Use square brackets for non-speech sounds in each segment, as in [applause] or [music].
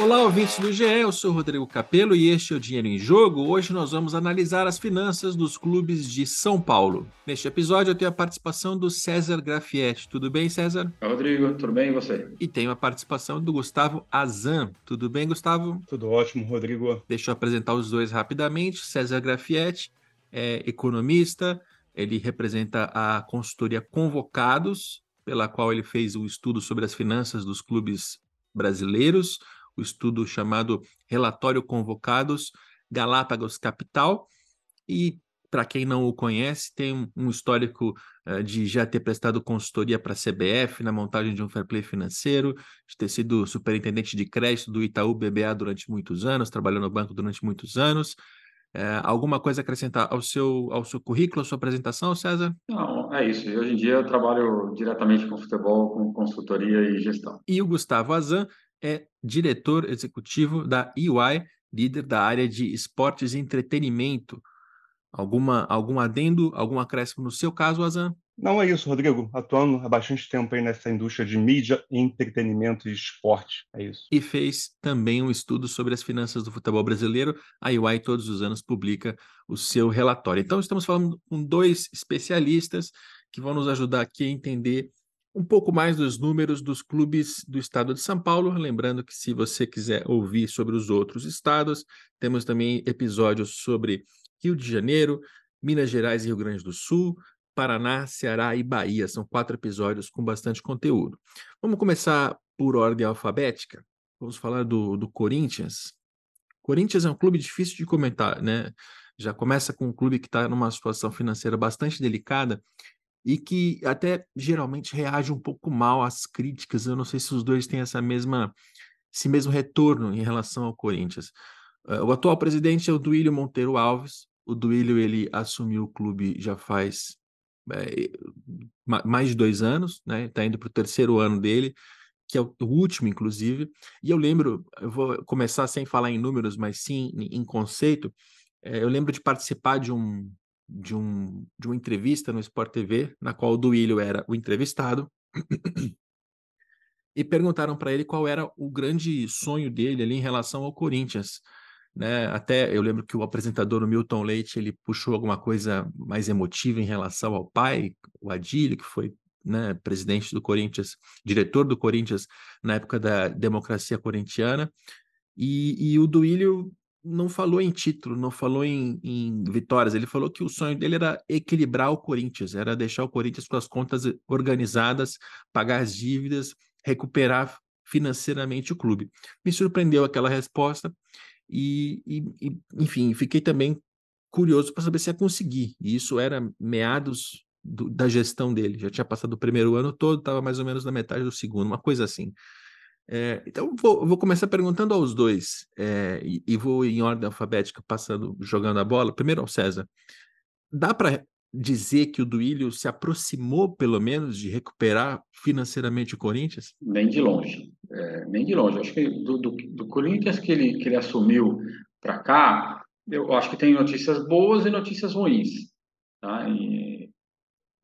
Olá, ouvintes do GE, eu sou Rodrigo Capello e este é o Dinheiro em Jogo. Hoje nós vamos analisar as finanças dos clubes de São Paulo. Neste episódio eu tenho a participação do César Grafietti. Tudo bem, César? Oi, Rodrigo, tudo bem e você? E tenho a participação do Gustavo Azan. Tudo bem, Gustavo? Tudo ótimo, Rodrigo. Deixa eu apresentar os dois rapidamente. César Grafietti é economista, ele representa a consultoria Convocados, pela qual ele fez um estudo sobre as finanças dos clubes brasileiros o estudo chamado Relatório Convocados Galápagos Capital. E, para quem não o conhece, tem um, histórico uh, de já ter prestado consultoria para a CBF na montagem de um fair play financeiro, de ter sido superintendente de crédito do Itaú BBA durante muitos anos, trabalhou no banco durante muitos anos. É, alguma coisa a acrescentar ao seu, ao seu currículo, à sua apresentação, César? Não, é isso. Hoje em dia eu trabalho diretamente com futebol, com consultoria e gestão. E o Gustavo Azan é diretor executivo da EY, líder da área de esportes e entretenimento. Alguma, algum adendo, algum acréscimo no seu caso, Azan? Não é isso, Rodrigo. Atuando há bastante tempo aí nessa indústria de mídia, entretenimento e esporte. É isso. E fez também um estudo sobre as finanças do futebol brasileiro. A EY todos os anos publica o seu relatório. Então, estamos falando com dois especialistas que vão nos ajudar aqui a entender um pouco mais dos números dos clubes do estado de São Paulo. Lembrando que, se você quiser ouvir sobre os outros estados, temos também episódios sobre Rio de Janeiro, Minas Gerais e Rio Grande do Sul, Paraná, Ceará e Bahia. São quatro episódios com bastante conteúdo. Vamos começar por ordem alfabética. Vamos falar do, do Corinthians. Corinthians é um clube difícil de comentar, né? Já começa com um clube que está numa situação financeira bastante delicada e que até geralmente reage um pouco mal às críticas. Eu não sei se os dois têm essa mesma esse mesmo retorno em relação ao Corinthians. Uh, o atual presidente é o Duílio Monteiro Alves. O Duílio ele assumiu o clube já faz é, mais de dois anos, né? Está indo para o terceiro ano dele, que é o último, inclusive. E eu lembro, eu vou começar sem falar em números, mas sim em, em conceito. É, eu lembro de participar de um de, um, de uma entrevista no Sport TV, na qual o Duílio era o entrevistado, e perguntaram para ele qual era o grande sonho dele ali em relação ao Corinthians. Né? Até eu lembro que o apresentador, o Milton Leite, ele puxou alguma coisa mais emotiva em relação ao pai, o Adílio, que foi né, presidente do Corinthians, diretor do Corinthians na época da democracia corintiana. E, e o Duílio não falou em título, não falou em, em, vitórias. Ele falou que o sonho dele era equilibrar o Corinthians, era deixar o Corinthians com as contas organizadas, pagar as dívidas, recuperar financeiramente o clube. Me surpreendeu aquela resposta e, e, e enfim, fiquei também curioso para saber se ia conseguir. E isso era meados do, da gestão dele. Já tinha passado o primeiro ano todo, estava mais ou menos na metade do segundo, uma coisa assim. É, então, vou, vou, começar perguntando aos dois, é, e, e, vou em ordem alfabética, passando, jogando a bola. Primeiro ao César. Dá para dizer que o Duílio se aproximou, pelo menos, de recuperar financeiramente o Corinthians? Nem de longe, é, nem de longe. Acho que do, do, do Corinthians que ele, que ele assumiu para cá, eu acho que tem notícias boas e notícias ruins. Tá? E,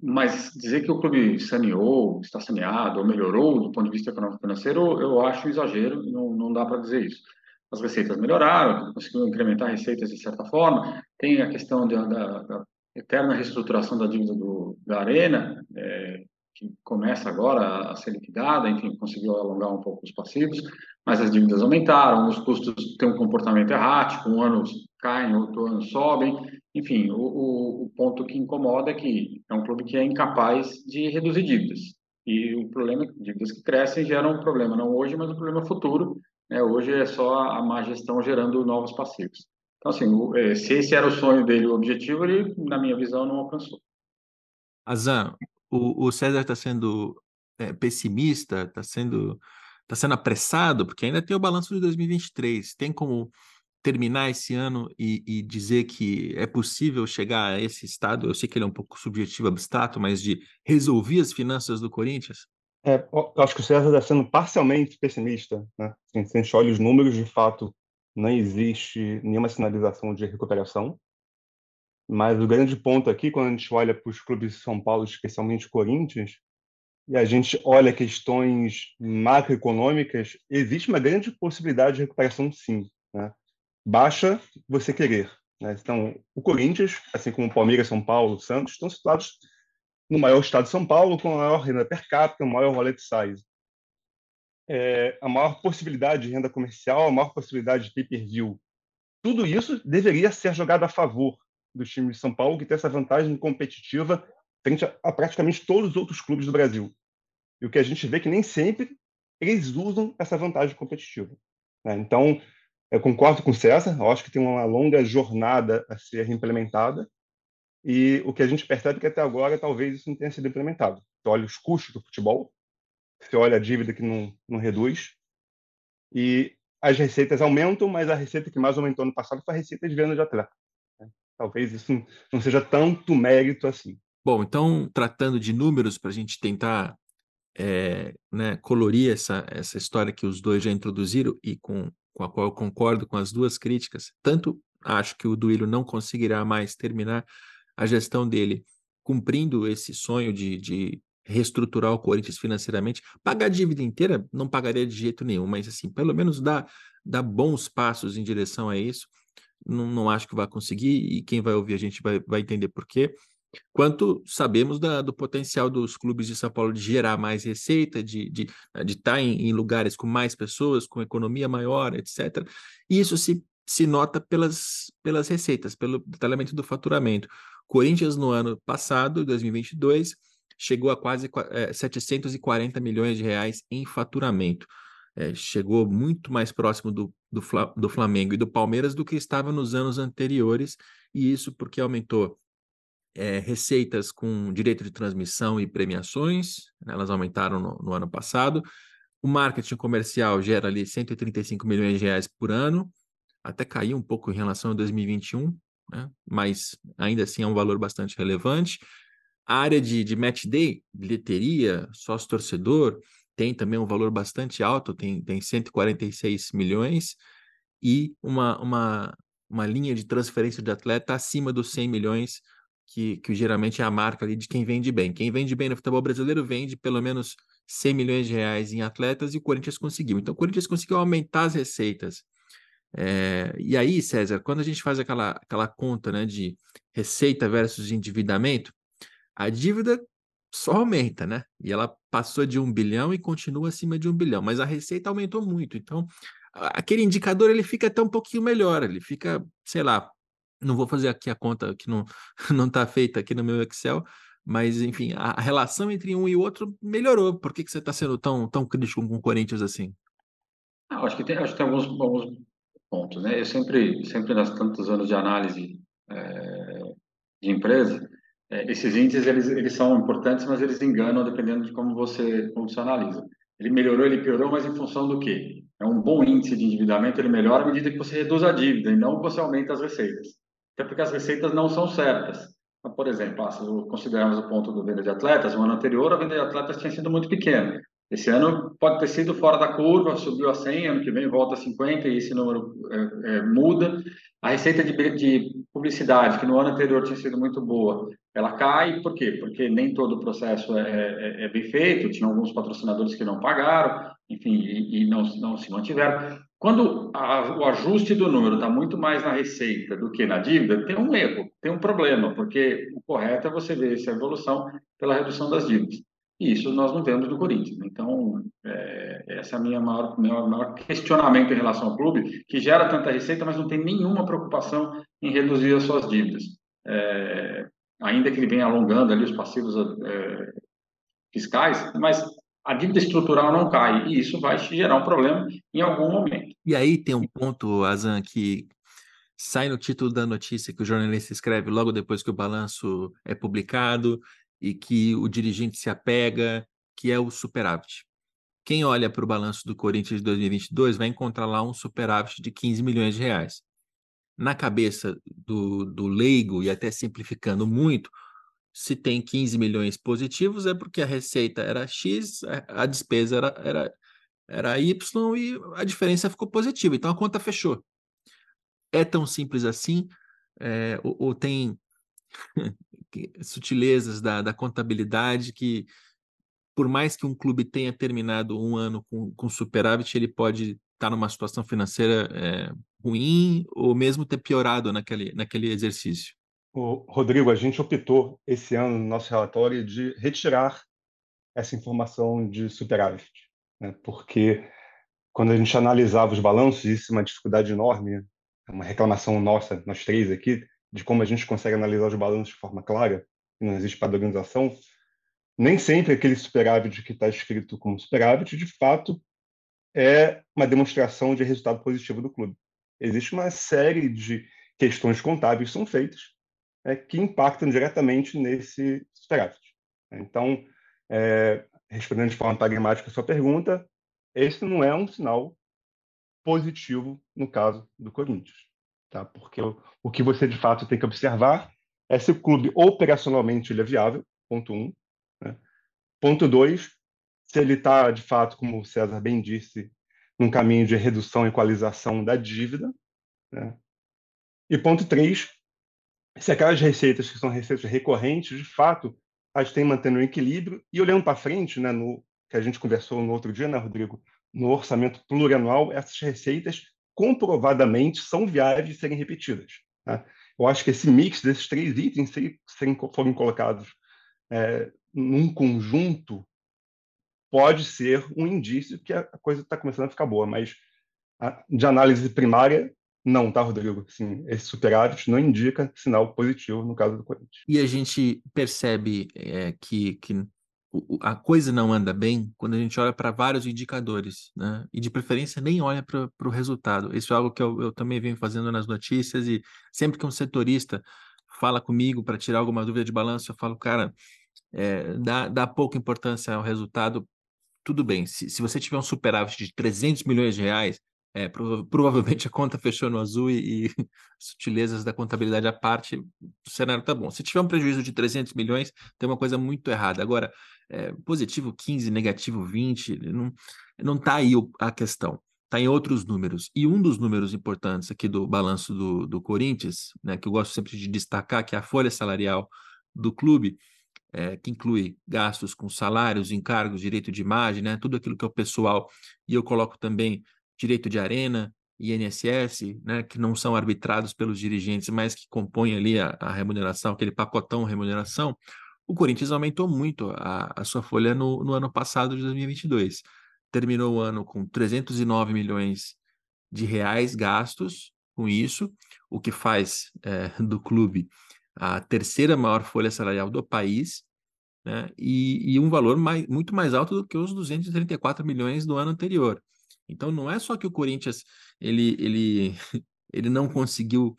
mas dizer que o clube saneou, está saneado ou melhorou do ponto de vista econômico financeiro, eu acho exagero, não, não dá para dizer isso. As receitas melhoraram, conseguiu incrementar receitas de certa forma. Tem a questão da, da, da eterna reestruturação da dívida do, da Arena, é, que começa agora a ser liquidada, enfim, conseguiu alongar um pouco os passivos, mas as dívidas aumentaram, os custos têm um comportamento errático, um ano caem, outro ano sobem, enfim, o, o, o, ponto que incomoda é que é um clube que é incapaz de reduzir dívidas. E o problema, dívidas que crescem geram um problema, não hoje, mas um problema futuro. Né? Hoje é só a má gestão gerando novos passivos. Então, assim, é, se esse era o sonho dele, o objetivo, ele, na minha visão, não alcançou. Azan, o, o César está sendo é, pessimista, está sendo, tá sendo apressado, porque ainda tem o balanço de 2023. Tem como terminar esse ano e, e, dizer que é possível chegar a esse estado, eu sei que ele é um pouco subjetivo, abstrato, mas de resolver as finanças do Corinthians? É, acho que o César está sendo parcialmente pessimista. Né? Assim, se a gente olha os números, de fato, não existe nenhuma sinalização de recuperação. Mas o grande ponto aqui, quando a gente olha para os clubes de São Paulo, especialmente o Corinthians, e a gente olha questões macroeconômicas, existe uma grande possibilidade de recuperação, sim. Né? Baixa você querer. Né? Então, o Corinthians, assim como o Palmeiras, São Paulo, Santos, estão situados no maior estado de São Paulo, com a maior renda per capita, o maior wallet size. É, a maior possibilidade de renda comercial, a maior possibilidade de pay-per-view. Tudo isso deveria ser jogado a favor do time de São Paulo, que tem essa vantagem competitiva frente a, a praticamente todos os outros clubes do Brasil. E o que a gente vê é que nem sempre eles usam essa vantagem competitiva. Né? Então, eu concordo com o César, eu acho que tem uma longa jornada a ser implementada, e o que a gente percebe é que até agora talvez isso não tenha sido implementado. Você olha os custos do futebol, você olha a dívida que não, não reduz, e as receitas aumentam, mas a receita que mais aumentou no passado foi a receita de venda de atleta. Né? Talvez isso não seja tanto mérito assim. Bom, então, tratando de números, para a gente tentar é, né, colorir essa, essa história que os dois já introduziram e com, com a qual eu concordo com as duas críticas, tanto acho que o Duílio não conseguirá mais terminar a gestão dele cumprindo esse sonho de, de reestruturar o Corinthians financeiramente, pagar a dívida inteira não pagaria de jeito nenhum, mas assim, pelo menos dá, dá bons passos em direção a isso. Não, não acho que vai conseguir, e quem vai ouvir a gente vai, vai entender por quê quanto sabemos da, do potencial dos clubes de São Paulo de gerar mais receita, de estar de, né, de tá em, em, lugares com mais pessoas, com economia maior, etc. E isso se, se nota pelas, pelas receitas, pelo detalhamento do faturamento. Corinthians, no ano passado, 2022, chegou a quase é, 740 milhões de reais em faturamento. É, chegou muito mais próximo do, do, do Flamengo e do Palmeiras do que estava nos anos anteriores, e isso porque aumentou é, receitas com direito de transmissão e premiações, né, elas aumentaram no, no, ano passado. O marketing comercial gera ali 135 milhões de reais por ano, até caiu um pouco em relação a 2021, né, mas ainda assim é um valor bastante relevante. A área de, de match day, bilheteria, sócio-torcedor, tem também um valor bastante alto, tem, tem 146 milhões, e uma, uma, uma linha de transferência de atleta acima dos 100 milhões que, que geralmente é a marca ali de quem vende bem. Quem vende bem no futebol brasileiro vende pelo menos 100 milhões de reais em atletas e o Corinthians conseguiu. Então, o Corinthians conseguiu aumentar as receitas. É, e aí, César, quando a gente faz aquela, aquela conta né, de receita versus endividamento, a dívida só aumenta, né? E ela passou de um bilhão e continua acima de um bilhão, mas a receita aumentou muito. Então, aquele indicador ele fica até um pouquinho melhor, ele fica, sei lá, não vou fazer aqui a conta que não [laughs] não está feita aqui no meu Excel, mas enfim, a, relação entre um e outro melhorou. Por que, que você está sendo tão, tão crítico com o Corinthians assim? Ah, acho que tem, acho que tem alguns, alguns pontos, né? Eu sempre, sempre nas tantos anos de análise é, de empresa, é, esses índices eles, eles são importantes, mas eles enganam dependendo de como você, como você analisa. Ele melhorou, ele piorou, mas em função do quê? É um bom índice de endividamento, ele melhora à medida que você reduz a dívida e não que você aumenta as receitas até porque as receitas não são certas. Então, por exemplo, ah, se considerarmos o ponto do venda de atletas, no ano anterior a venda de atletas tinha sido muito pequena. Esse ano pode ter sido fora da curva, subiu a 100, ano que vem volta a 50 e esse número é, é, muda. A receita de, de, publicidade, que no ano anterior tinha sido muito boa, ela cai. Por quê? Porque nem todo o processo é, é, é bem feito, tinha alguns patrocinadores que não pagaram, enfim, e, e não, não se mantiveram. Quando a, o ajuste do número está muito mais na receita do que na dívida, tem um erro, tem um problema, porque o correto é você ver essa evolução pela redução das dívidas. E isso nós não vemos do Corinthians. Então, é, essa é a minha maior, meu maior questionamento em relação ao clube, que gera tanta receita, mas não tem nenhuma preocupação em reduzir as suas dívidas. É, ainda que ele venha alongando ali os passivos é, fiscais, mas a dívida estrutural não cai e isso vai gerar um problema em algum momento. E aí tem um ponto, Azan, que sai no título da notícia que o jornalista escreve logo depois que o balanço é publicado e que o dirigente se apega, que é o superávit. Quem olha para o balanço do Corinthians de 2022 vai encontrar lá um superávit de 15 milhões de reais. Na cabeça do, do leigo, e até simplificando muito, se tem 15 milhões positivos, é porque a receita era X, a despesa era, era, era Y e a diferença ficou positiva. Então a conta fechou. É tão simples assim? É, ou, ou, tem [laughs] sutilezas da, da contabilidade que por mais que um clube tenha terminado um ano com, com superávit, ele pode estar tá numa situação financeira é, ruim ou mesmo ter piorado naquele, naquele exercício? Rodrigo, a gente optou esse ano no nosso relatório de retirar essa informação de superávit, né? porque quando a gente analisava os balanços, isso é uma dificuldade enorme, é uma reclamação nossa, nós três aqui, de como a gente consegue analisar os balanços de forma clara, não existe padronização, nem sempre aquele superávit que está escrito como superávit, de fato, é uma demonstração de resultado positivo do clube. Existe uma série de questões contábeis que são feitas é, que impactam diretamente nesse superávit. Então, é, respondendo de forma pragmática a sua pergunta, esse não é um sinal positivo no caso do Corinthians, tá? Porque o, o que você de fato tem que observar é se o clube operacionalmente ele é viável, ponto um. Né? Ponto dois, se ele está de fato, como o César bem disse, num caminho de redução e equalização da dívida. Né? E ponto três, se aquelas receitas que são receitas recorrentes, de fato, a gente tem mantendo o equilíbrio e olhando para frente, né, no que a gente conversou no outro dia, né, Rodrigo, no orçamento plurianual, essas receitas comprovadamente são viáveis de serem repetidas. Né? Eu acho que esse mix desses três itens, se serem, forem colocados é, num conjunto, pode ser um indício que a coisa está começando a ficar boa, mas a, de análise primária, não, tá, Rodrigo? Assim, esse superávit não indica sinal positivo no caso do Corinthians. E a gente percebe é, que, que a coisa não anda bem quando a gente olha para vários indicadores, né? E de preferência nem olha para o resultado. Isso é algo que eu, eu, também venho fazendo nas notícias e sempre que um setorista fala comigo para tirar alguma dúvida de balanço, eu falo, cara, é, dá, dá pouca importância ao resultado. Tudo bem, se, se você tiver um superávit de 300 milhões de reais, é, prova provavelmente [laughs] a conta fechou no azul e, e, [laughs] sutilezas da contabilidade à parte, o cenário tá bom. Se tiver um prejuízo de 300 milhões, tem uma coisa muito errada. Agora, é, positivo 15, negativo 20, não, não tá aí a questão. Está em outros números. E um dos números importantes aqui do balanço do, do Corinthians, né, que eu gosto sempre de destacar, que é a folha salarial do clube, é, que inclui gastos com salários, encargos, direito de imagem, né, tudo aquilo que é o pessoal, e eu coloco também direito de arena, INSS, né, que não são arbitrados pelos dirigentes, mas que compõem ali a, a remuneração, aquele pacotão remuneração, o Corinthians aumentou muito a, a sua folha no, no, ano passado de 2022. Terminou o ano com 309 milhões de reais gastos com isso, o que faz é, [laughs] do clube a terceira maior folha salarial do país, né, e, e, um valor mais, muito mais alto do que os 234 milhões do ano anterior. Então não é só que o Corinthians ele, ele, [laughs] ele não conseguiu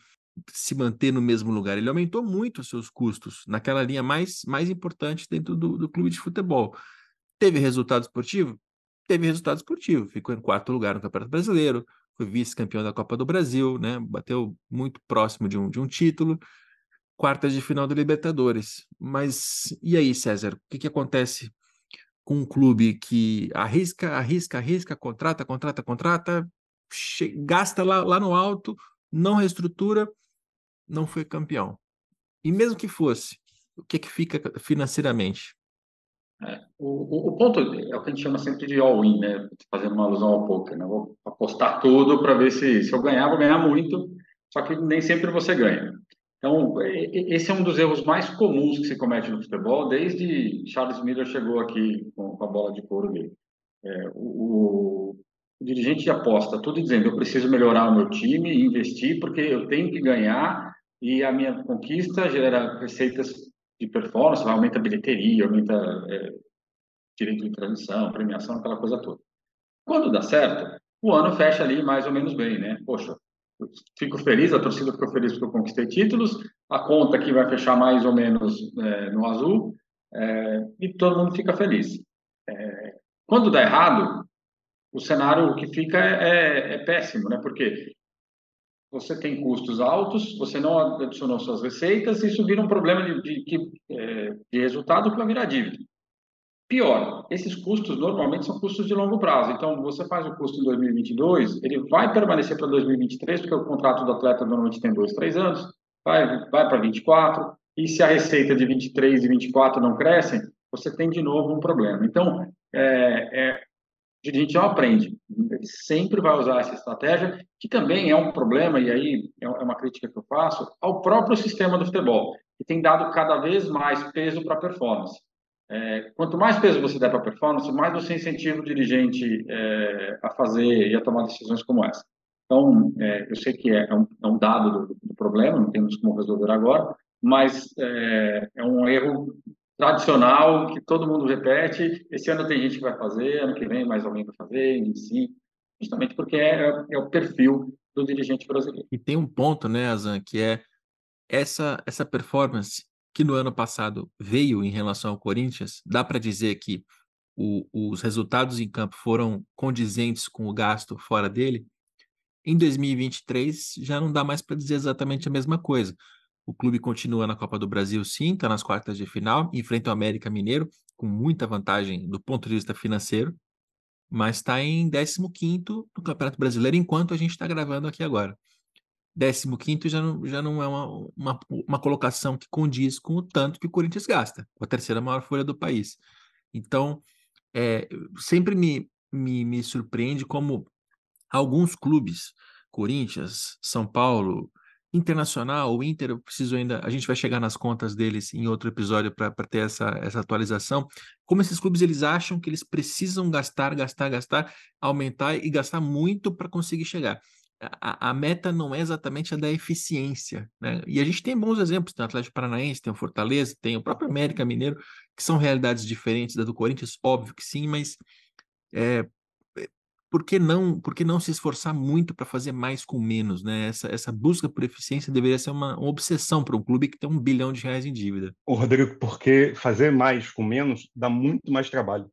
se manter no mesmo lugar, ele aumentou muito os seus custos naquela linha mais, mais importante dentro do, do clube de futebol. Teve resultado esportivo? Teve resultado esportivo, ficou em quarto lugar no Campeonato Brasileiro, foi vice-campeão da Copa do Brasil, né? Bateu muito próximo de um, de um título, quartas de final da Libertadores. Mas e aí, César, o que, que acontece com um clube que arrisca, arrisca, arrisca, contrata, contrata, contrata, gasta lá, lá no alto, não reestrutura, não foi campeão. E mesmo que fosse, o que, que fica financeiramente? É, o, o, ponto é o que a gente chama sempre de all-in, né? Fazendo uma alusão ao poker, né? Vou apostar tudo para ver se, se eu ganhar, vou ganhar muito, só que nem sempre você ganha. Então, esse é um dos erros mais comuns que se comete no futebol, desde Charles Miller chegou aqui com a bola de couro dele. É, o, o, dirigente aposta, tudo dizendo, eu preciso melhorar o meu time, investir, porque eu tenho que ganhar, e a minha conquista gera receitas de performance, aumenta a bilheteria, aumenta é, direito de transmissão, premiação, aquela coisa toda. Quando dá certo, o ano fecha ali mais ou menos bem, né? Poxa, fico feliz, a torcida ficou feliz porque eu conquistei títulos, a conta aqui vai fechar mais ou menos é, no azul, é, e todo mundo fica feliz. É, quando dá errado, o cenário que fica é, é, é, péssimo, né? Porque você tem custos altos, você não adicionou suas receitas, isso vira um problema de, de, de, é, de resultado que vai virar dívida. Pior, esses custos normalmente são custos de longo prazo. Então, você faz o custo em 2022, ele vai permanecer para 2023, porque o contrato do atleta normalmente tem dois, três anos, vai, vai para 24, e se a receita de 23 e 24 não crescem, você tem de novo um problema. Então, é, é, a gente já aprende, ele sempre vai usar essa estratégia, que também é um problema, e aí é, é uma crítica que eu faço, ao próprio sistema do futebol, que tem dado cada vez mais peso para a performance. É, quanto mais peso você der para a performance, mais você incentiva o dirigente é, a fazer e a tomar decisões como essa. Então, é, eu sei que é, é um, é um dado do, do, problema, não temos como resolver agora, mas é, é, um erro tradicional que todo mundo repete. Esse ano tem gente que vai fazer, ano que vem mais alguém vai fazer, em si, justamente porque é, o perfil do dirigente brasileiro. E tem um ponto, né, Azan, que é essa, essa performance que no ano passado veio em relação ao Corinthians, dá para dizer que o, os resultados em campo foram condizentes com o gasto fora dele. Em 2023 já não dá mais para dizer exatamente a mesma coisa. O clube continua na Copa do Brasil, sim, está nas quartas de final, enfrenta o América Mineiro, com muita vantagem do ponto de vista financeiro, mas está em 15 no Campeonato Brasileiro, enquanto a gente está gravando aqui agora. 15 já não, já não é uma, uma, uma, colocação que condiz com o tanto que o Corinthians gasta, com a terceira maior folha do país. Então, é, sempre me, me, me surpreende como alguns clubes, Corinthians, São Paulo, Internacional, o Inter, eu preciso ainda, a gente vai chegar nas contas deles em outro episódio para ter essa, essa atualização. Como esses clubes eles acham que eles precisam gastar, gastar, gastar, aumentar e gastar muito para conseguir chegar a, a, meta não é exatamente a da eficiência, né? E a gente tem bons exemplos, tem o Atlético Paranaense, tem o Fortaleza, tem o próprio América Mineiro, que são realidades diferentes da do Corinthians, óbvio que sim, mas é, é por que não, por que não se esforçar muito para fazer mais com menos, né? Essa, essa busca por eficiência deveria ser uma, uma obsessão para um clube que tem um bilhão de reais em dívida. O Rodrigo, porque fazer mais com menos dá muito mais trabalho.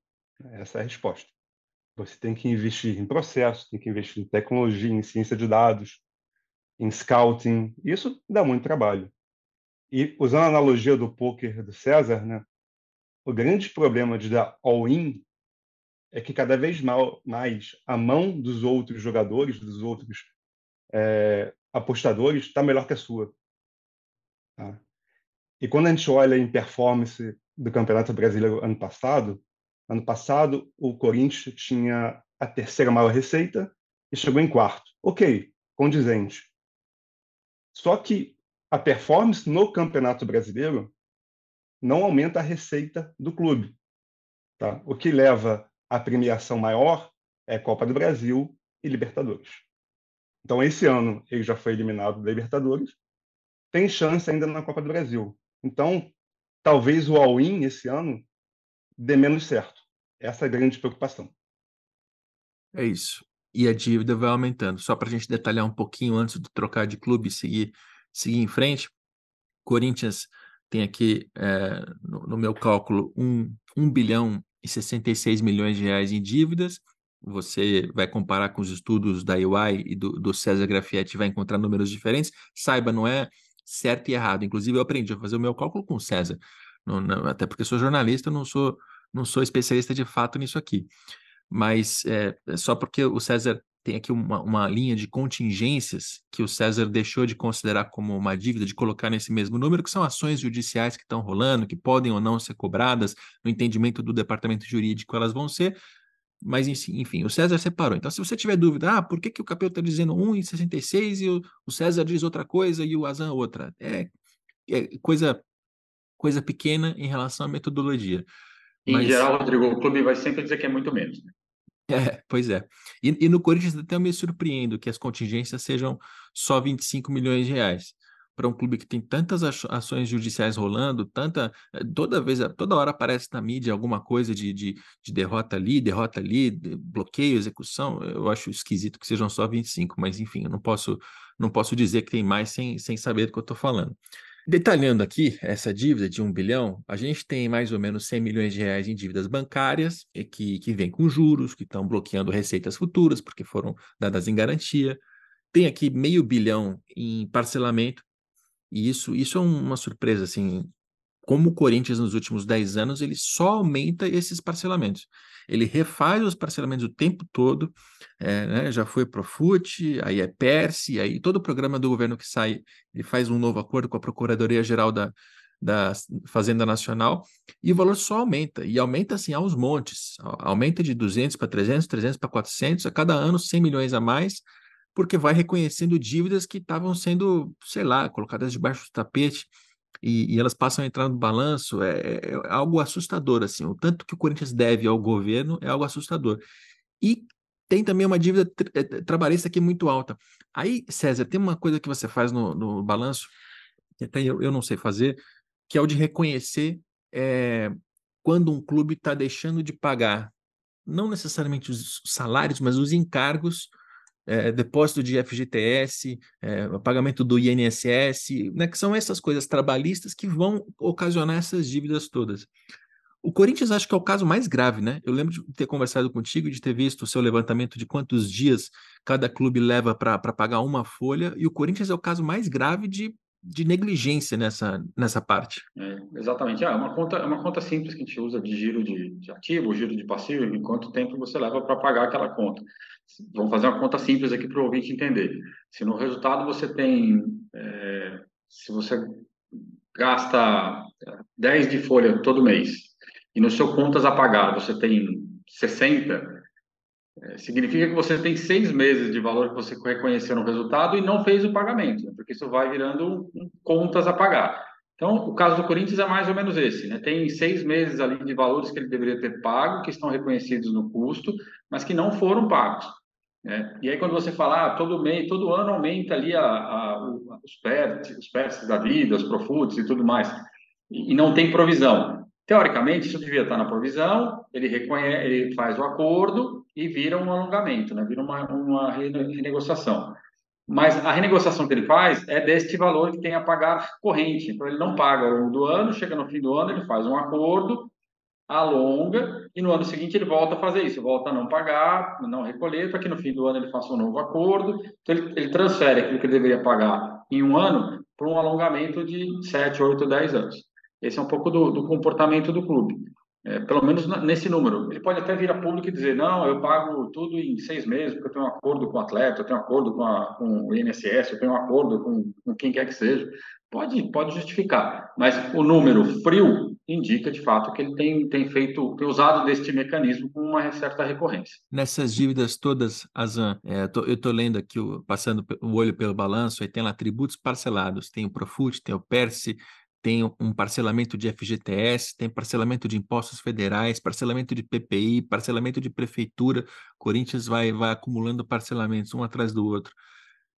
Essa é a resposta. Você tem que investir em processo, tem que investir em tecnologia, em ciência de dados, em scouting. Isso dá muito trabalho. E usando a analogia do poker do César, né, o grande problema de dar all-in é que cada vez mais a mão dos outros jogadores, dos outros é, apostadores, está melhor que a sua. Tá? E quando a gente olha em performance do Campeonato Brasileiro ano passado, Ano passado, o Corinthians tinha a terceira maior receita e chegou em quarto. Ok, condizente. Só que a performance no Campeonato Brasileiro não aumenta a receita do clube. Tá? O que leva à premiação maior é Copa do Brasil e Libertadores. Então, esse ano ele já foi eliminado da Libertadores, tem chance ainda na Copa do Brasil. Então, talvez o all-in esse ano dê menos certo. Essa é a grande preocupação. É isso. E a dívida vai aumentando. Só para a gente detalhar um pouquinho antes de trocar de clube e seguir, seguir em frente, Corinthians tem aqui, é, no, no, meu cálculo, 1, 1 bilhão e 66 milhões de reais em dívidas. Você vai comparar com os estudos da UI e do, do César Grafietti, vai encontrar números diferentes. Saiba, não é certo e errado. Inclusive, eu aprendi a fazer o meu cálculo com o César. Não, não, até porque sou jornalista, não sou não sou especialista de fato nisso aqui. Mas é, é só porque o César tem aqui uma, uma, linha de contingências que o César deixou de considerar como uma dívida, de colocar nesse mesmo número, que são ações judiciais que estão rolando, que podem ou não ser cobradas, no entendimento do departamento jurídico elas vão ser, mas enfim, o César separou. Então, se você tiver dúvida, ah, por que, que o Capel está dizendo 1,66 e o, o César diz outra coisa e o Azan outra? É, é coisa, coisa pequena em relação à metodologia. Em geral, Rodrigo, o clube vai sempre dizer que é muito menos. Né? É, pois é. E, e, no Corinthians até eu me surpreendo que as contingências sejam só 25 milhões de reais. Para um clube que tem tantas ações judiciais rolando, tanta. Eh, toda vez, toda hora aparece na mídia alguma coisa de, de, de derrota ali, derrota ali, de bloqueio, execução. Eu acho esquisito que sejam só 25, mas enfim, eu não posso, não posso dizer que tem mais sem, sem saber do que eu estou falando. Detalhando aqui essa dívida de um bilhão, a gente tem mais ou menos 100 milhões de reais em dívidas bancárias, que, que vem com juros, que estão bloqueando receitas futuras, porque foram dadas em garantia. Tem aqui meio bilhão em parcelamento, e isso, isso é uma surpresa, assim, como o Corinthians nos últimos 10 anos, ele só aumenta esses parcelamentos. Ele refaz os parcelamentos o tempo todo, é, né, já foi Profut, aí é Perse, aí todo o programa do governo que sai, ele faz um novo acordo com a Procuradoria-Geral da, da Fazenda Nacional, e o valor só aumenta, e aumenta assim aos montes, aumenta de 200 para 300, 300 para 400, a cada ano 100 milhões a mais, porque vai reconhecendo dívidas que estavam sendo, sei lá, colocadas debaixo do tapete, e, e elas passam a entrar no balanço, é, é, é algo assustador, assim, o tanto que o Corinthians deve ao governo é algo assustador. E tem também uma dívida eh, trabalhista aqui muito alta. Aí, César, tem uma coisa que você faz no, no balanço, que até eu, eu não sei fazer, que é o de reconhecer é, quando um clube está deixando de pagar, não necessariamente os salários, mas os encargos, é, depósito de FGTS, é, pagamento do INSS, né, que são essas coisas trabalhistas que vão ocasionar essas dívidas todas. O Corinthians acho que é o caso mais grave, né? Eu lembro de ter conversado contigo, de ter visto o seu levantamento de quantos dias cada clube leva para pagar uma folha, e o Corinthians é o caso mais grave de, de negligência nessa, nessa parte. É, exatamente. Ah, é, uma conta, é uma conta simples que a gente usa de giro de, de ativo, giro de passivo, em quanto tempo você leva para pagar aquela conta. Vamos fazer uma conta simples aqui para o ouvinte entender. Se no resultado você tem. É, se você gasta 10 de folha todo mês e no seu contas a pagar você tem 60, é, significa que você tem seis meses de valor que você reconheceu no resultado e não fez o pagamento, né? porque isso vai virando contas a pagar. Então, o caso do Corinthians é mais ou menos esse, né? Tem seis meses ali de valores que ele deveria ter pago, que estão reconhecidos no custo, mas que não foram pagos. Né? E aí, quando você fala, ah, todo mês, todo ano aumenta ali a, a, os PERTs, os PERTs da vida, os Profutes e tudo mais, e, e não tem provisão. Teoricamente, isso devia estar na provisão, ele, reconhece, ele faz o acordo e vira um alongamento, né? vira uma, uma renegociação. Mas a renegociação que ele faz é deste valor que tem a pagar corrente. Então, ele não paga ao longo do ano, chega no fim do ano, ele faz um acordo, alonga, e no ano seguinte ele volta a fazer isso, volta a não pagar, não recolher, para que no fim do ano ele faça um novo acordo. Então, ele, ele transfere aquilo que ele deveria pagar em um ano para um alongamento de 7, 8, 10 anos. Esse é um pouco do, do comportamento do clube. É, pelo menos nesse número. Ele pode até vir a público e dizer, não, eu pago tudo em seis meses, porque eu tenho um acordo com o atleta, eu tenho um acordo com, a, com o INSS, eu tenho um acordo com, com quem quer que seja. Pode, pode justificar, mas o número frio indica de fato que ele tem, tem feito, tem usado deste mecanismo com uma certa recorrência. Nessas dívidas todas, Azan, é, eu estou lendo aqui, passando o olho pelo balanço, aí tem lá tributos parcelados, tem o Profut, tem o Perse, tem um parcelamento de FGTS, tem parcelamento de impostos federais, parcelamento de PPI, parcelamento de prefeitura. Corinthians vai, vai acumulando parcelamentos um atrás do outro.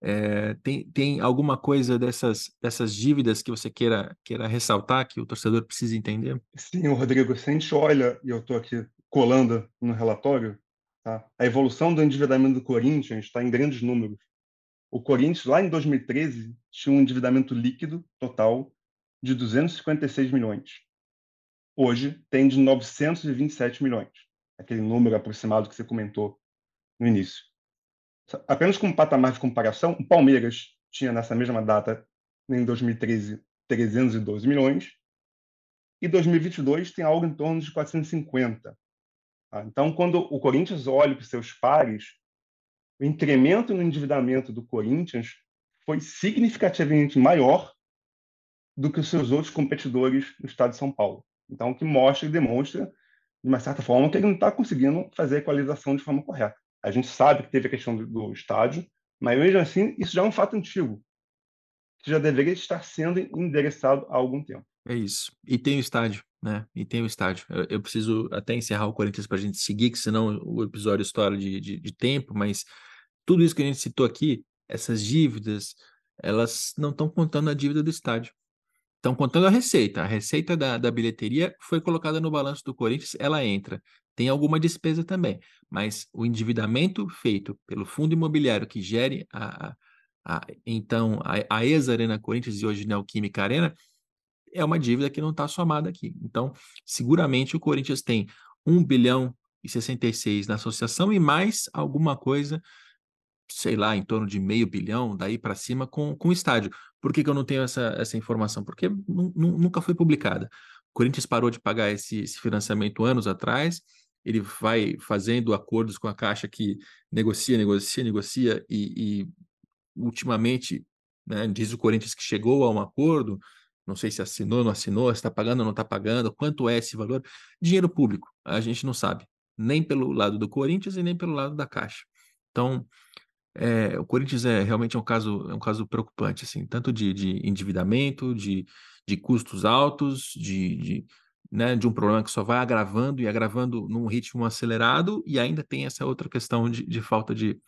É, tem, tem alguma coisa dessas, dessas dívidas que você queira, queira ressaltar que o torcedor precisa entender? Sim, Rodrigo, se a gente olha, e eu estou aqui colando no relatório, tá? a evolução do endividamento do Corinthians está em grandes números. O Corinthians, lá em 2013, tinha um endividamento líquido total de 256 milhões. Hoje tem de 927 milhões, aquele número aproximado que você comentou no início. Apenas como patamar de comparação, o Palmeiras tinha nessa mesma data, em 2013, 312 milhões, e 2022 tem algo em torno de 450. Tá? Então, quando o Corinthians olha para os seus pares, o incremento no endividamento do Corinthians foi significativamente maior do que os seus outros competidores no estado de São Paulo. Então, o que mostra e demonstra, de uma certa forma, que ele não está conseguindo fazer a equalização de forma correta. A gente sabe que teve a questão do, do estádio, mas mesmo assim, isso já é um fato antigo, que já deveria estar sendo endereçado há algum tempo. É isso. E tem o estádio, né? E tem o estádio. Eu, eu preciso até encerrar o Corinthians para a gente seguir, que senão o episódio estoura de, de, de tempo, mas tudo isso que a gente citou aqui, essas dívidas, elas não estão contando a dívida do estádio. Estão contando a receita. A receita da, da bilheteria foi colocada no balanço do Corinthians, ela entra. Tem alguma despesa também, mas o endividamento feito pelo fundo imobiliário que gere a, a, então a, a ex-Arena Corinthians e hoje Neoquímica Arena é uma dívida que não está somada aqui. Então, seguramente o Corinthians tem 1 bilhão e 66 na associação e mais alguma coisa sei lá, em torno de meio bilhão, daí para cima, com, com o estádio. Por que, que eu não tenho essa, essa informação? Porque nunca foi publicada. O Corinthians parou de pagar esse, esse, financiamento anos atrás, ele vai fazendo acordos com a Caixa que negocia, negocia, negocia, e, e ultimamente, né, diz o Corinthians que chegou a um acordo, não sei se assinou, não assinou, se está pagando ou não está pagando, quanto é esse valor. Dinheiro público, a gente não sabe, nem pelo lado do Corinthians e nem pelo lado da Caixa. Então, é, o Corinthians é realmente é um caso, é um caso preocupante, assim, tanto de, de endividamento, de, de custos altos, de, de, né, de um problema que só vai agravando e agravando num ritmo acelerado, e ainda tem essa outra questão de, de falta de,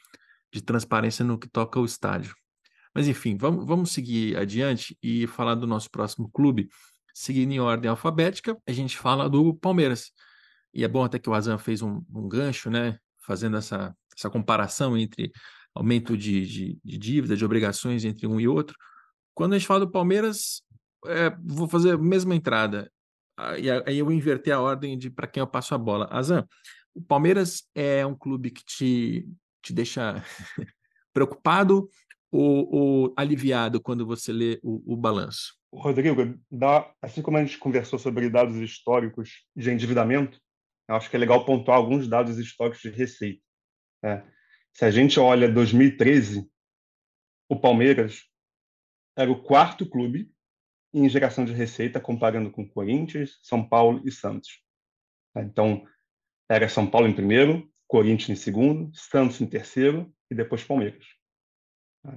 de transparência no que toca ao estádio. Mas enfim, vamos, vamos seguir adiante e falar do nosso próximo clube. Seguindo em ordem alfabética, a gente fala do Palmeiras. E é bom até que o Azam fez um, um gancho, né? Fazendo essa, essa comparação entre aumento de, de, de, dívida, de obrigações entre um e outro. Quando a gente fala do Palmeiras, é, vou fazer a mesma entrada. Aí, aí eu inverter a ordem de para quem eu passo a bola. Azam, o Palmeiras é um clube que te, te deixa [laughs] preocupado ou, ou, aliviado quando você lê o, o balanço? Rodrigo, dá, assim como a gente conversou sobre dados históricos de endividamento, acho que é legal pontuar alguns dados históricos de receita. Né? Se a gente olha 2013, o Palmeiras era o quarto clube em geração de receita, comparando com Corinthians, São Paulo e Santos. Então, era São Paulo em primeiro, Corinthians em segundo, Santos em terceiro e depois Palmeiras.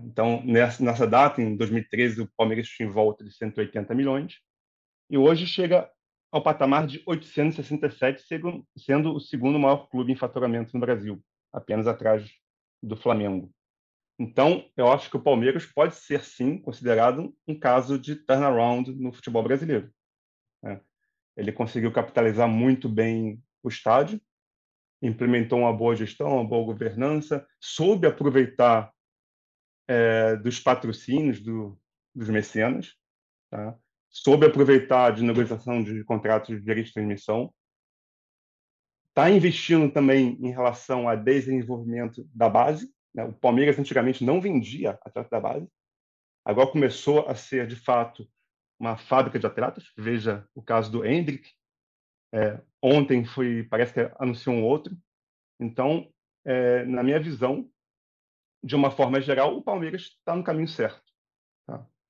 Então, nessa, data, em 2013, o Palmeiras tinha em volta de 180 milhões e hoje chega ao patamar de 867, sendo o segundo maior clube em faturamento no Brasil, apenas atrás do Flamengo. Então, eu acho que o Palmeiras pode ser, sim, considerado um caso de turnaround no futebol brasileiro. Né? Ele conseguiu capitalizar muito bem o estádio, implementou uma boa gestão, uma boa governança, soube aproveitar é, dos patrocínios do, dos mecenas, tá? soube aproveitar de negociação de contratos de direito de transmissão, está investindo também em relação a desenvolvimento da base. Né? O Palmeiras antigamente não vendia atleta da base, agora começou a ser de fato uma fábrica de atletas. Veja o caso do Hendrick. É, ontem foi, parece que anunciou um outro. Então, é, na minha visão, de uma forma geral, o Palmeiras está no caminho certo.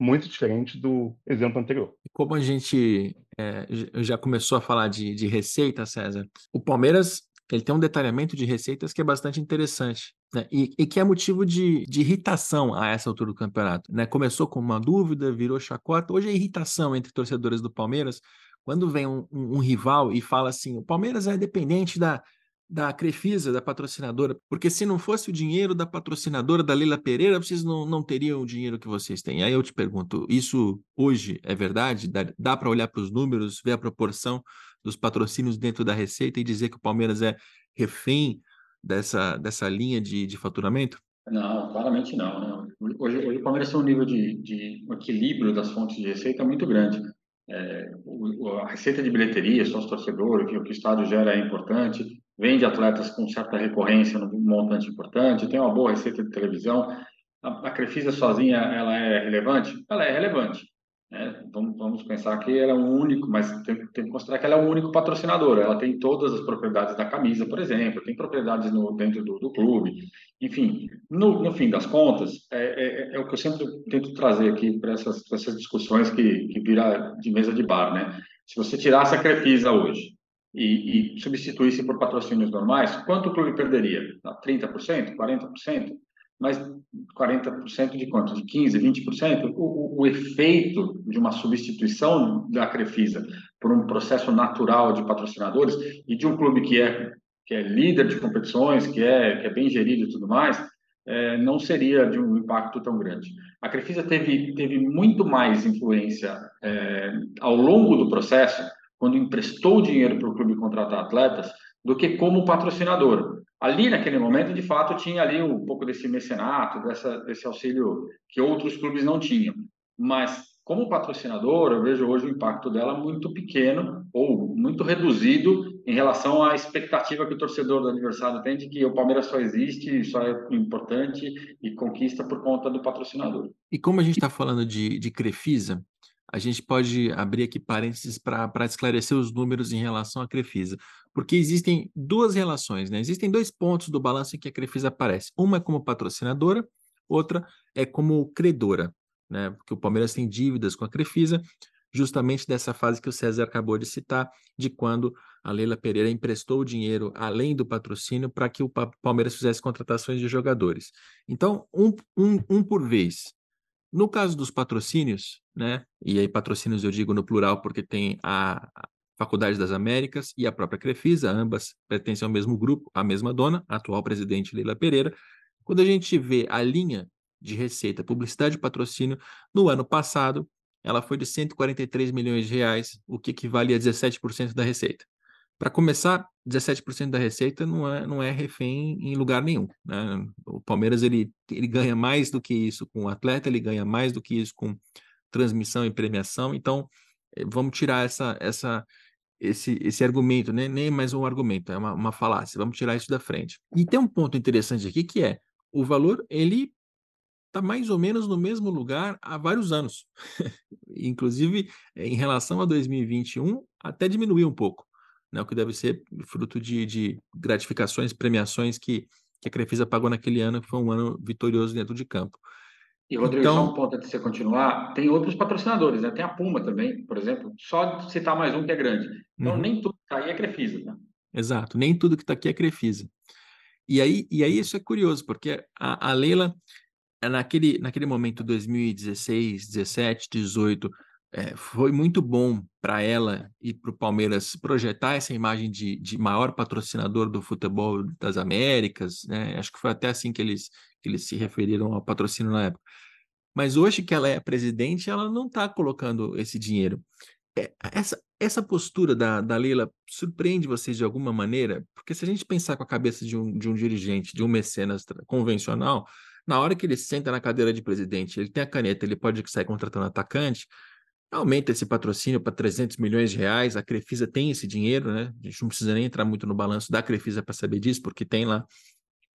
Muito diferente do exemplo anterior. Como a gente é, já começou a falar de, de receita, César, o Palmeiras ele tem um detalhamento de receitas que é bastante interessante. Né? E, e, que é motivo de, de, irritação a essa altura do campeonato. Né? Começou com uma dúvida, virou chacota, hoje é irritação entre torcedores do Palmeiras. Quando vem um, um, um rival e fala assim: o Palmeiras é dependente da, da Crefisa, da patrocinadora, porque se não fosse o dinheiro da patrocinadora da Leila Pereira, vocês não, não teriam o dinheiro que vocês têm. Aí eu te pergunto, isso hoje é verdade? Dá, dá para olhar para os números, ver a proporção dos patrocínios dentro da receita e dizer que o Palmeiras é refém dessa, dessa linha de, de faturamento? Não, claramente não. Né? Hoje, hoje o Palmeiras tem um nível de, de equilíbrio das fontes de receita muito grande. É, o, a receita de bilheteria, sócio torcedor, o que o estádio gera é importante vende atletas com certa recorrência no montante importante, tem uma boa receita de televisão. A, a Crefisa sozinha, ela é relevante? Ela é relevante. Né? Vamos, vamos, pensar que ela é o único, mas tem, tem, que considerar que ela é o único patrocinador. Ela tem todas as propriedades da camisa, por exemplo, tem propriedades no, dentro do, do clube. Enfim, no, no, fim das contas, é, é, é, o que eu sempre tento trazer aqui para essas, essas discussões que, que vira de mesa de bar. Né? Se você tirasse a Crefisa hoje, e, e substituísse por patrocínios normais, quanto o clube perderia? 30%? 40%? Mas 40% de quanto? De 15%, 20%? O, o, o efeito de uma substituição da Crefisa por um processo natural de patrocinadores e de um clube que é, que é líder de competições, que é, que é bem gerido e tudo mais, é, não seria de um impacto tão grande. A Crefisa teve, teve muito mais influência é, ao longo do processo quando emprestou dinheiro para o clube contratar atletas, do que como patrocinador. Ali, naquele momento, de fato, tinha ali um pouco desse mecenato, dessa, desse auxílio que outros clubes não tinham. Mas, como patrocinador, eu vejo hoje o impacto dela muito pequeno ou muito reduzido em relação à expectativa que o torcedor do adversário tem de que o Palmeiras só existe, só é importante e conquista por conta do patrocinador. E como a gente está falando de, de Crefisa, a gente pode abrir aqui parênteses para esclarecer os números em relação à Crefisa, porque existem duas relações, né? Existem dois pontos do balanço em que a Crefisa aparece. Uma é como patrocinadora, outra é como credora, né? Porque o Palmeiras tem dívidas com a Crefisa, justamente dessa fase que o César acabou de citar, de quando a Leila Pereira emprestou o dinheiro além do patrocínio para que o Palmeiras fizesse contratações de jogadores. Então, um, um, um por vez. No caso dos patrocínios, né? E aí patrocínios eu digo no plural porque tem a Faculdade das Américas e a própria Crefisa, ambas pertencem ao mesmo grupo, a mesma dona, a atual presidente Leila Pereira. Quando a gente vê a linha de receita, publicidade e patrocínio, no ano passado, ela foi de 143 milhões de reais, o que equivale a 17% da receita. Para começar, 17% da receita não é, não é refém em lugar nenhum. Né? O Palmeiras ele, ele ganha mais do que isso com o atleta, ele ganha mais do que isso com transmissão e premiação. Então, eh, vamos tirar essa, essa, esse, esse argumento, né? nem mais um argumento, é uma, uma falácia. Vamos tirar isso da frente. E tem um ponto interessante aqui que é o valor ele está mais ou menos no mesmo lugar há vários anos. [laughs] Inclusive, em relação a 2021, até diminuiu um pouco, né? o que deve ser fruto de, de gratificações, premiações que, que a Crefisa pagou naquele ano, que foi um ano vitorioso dentro de campo. E, Rodrigo, então, só um ponto antes de você continuar, tem outros patrocinadores, né? Tem a Puma também, por exemplo, só citar mais um que é grande. Então, uhum. nem tudo que está aí é Crefisa, né? Exato, nem tudo que está aqui é Crefisa. E aí, e aí isso é curioso, porque a, a Leila, é naquele, naquele momento, 2016, 17, 18, é, foi muito bom para ela e para o Palmeiras projetar essa imagem de, de maior patrocinador do futebol das Américas, né? Acho que foi até assim que eles, que eles se referiram ao patrocínio na época. Mas hoje que ela é presidente, ela não está colocando esse dinheiro. É, essa, essa postura da, da Leila surpreende vocês de alguma maneira? Porque se a gente pensar com a cabeça de um, de um dirigente, de um mecenas convencional, na hora que ele senta na cadeira de presidente, ele tem a caneta, ele pode sair contratando atacante, aumenta esse patrocínio para 300 milhões de reais, a Crefisa tem esse dinheiro, né? A gente não precisa nem entrar muito no balanço da Crefisa para saber disso, porque tem lá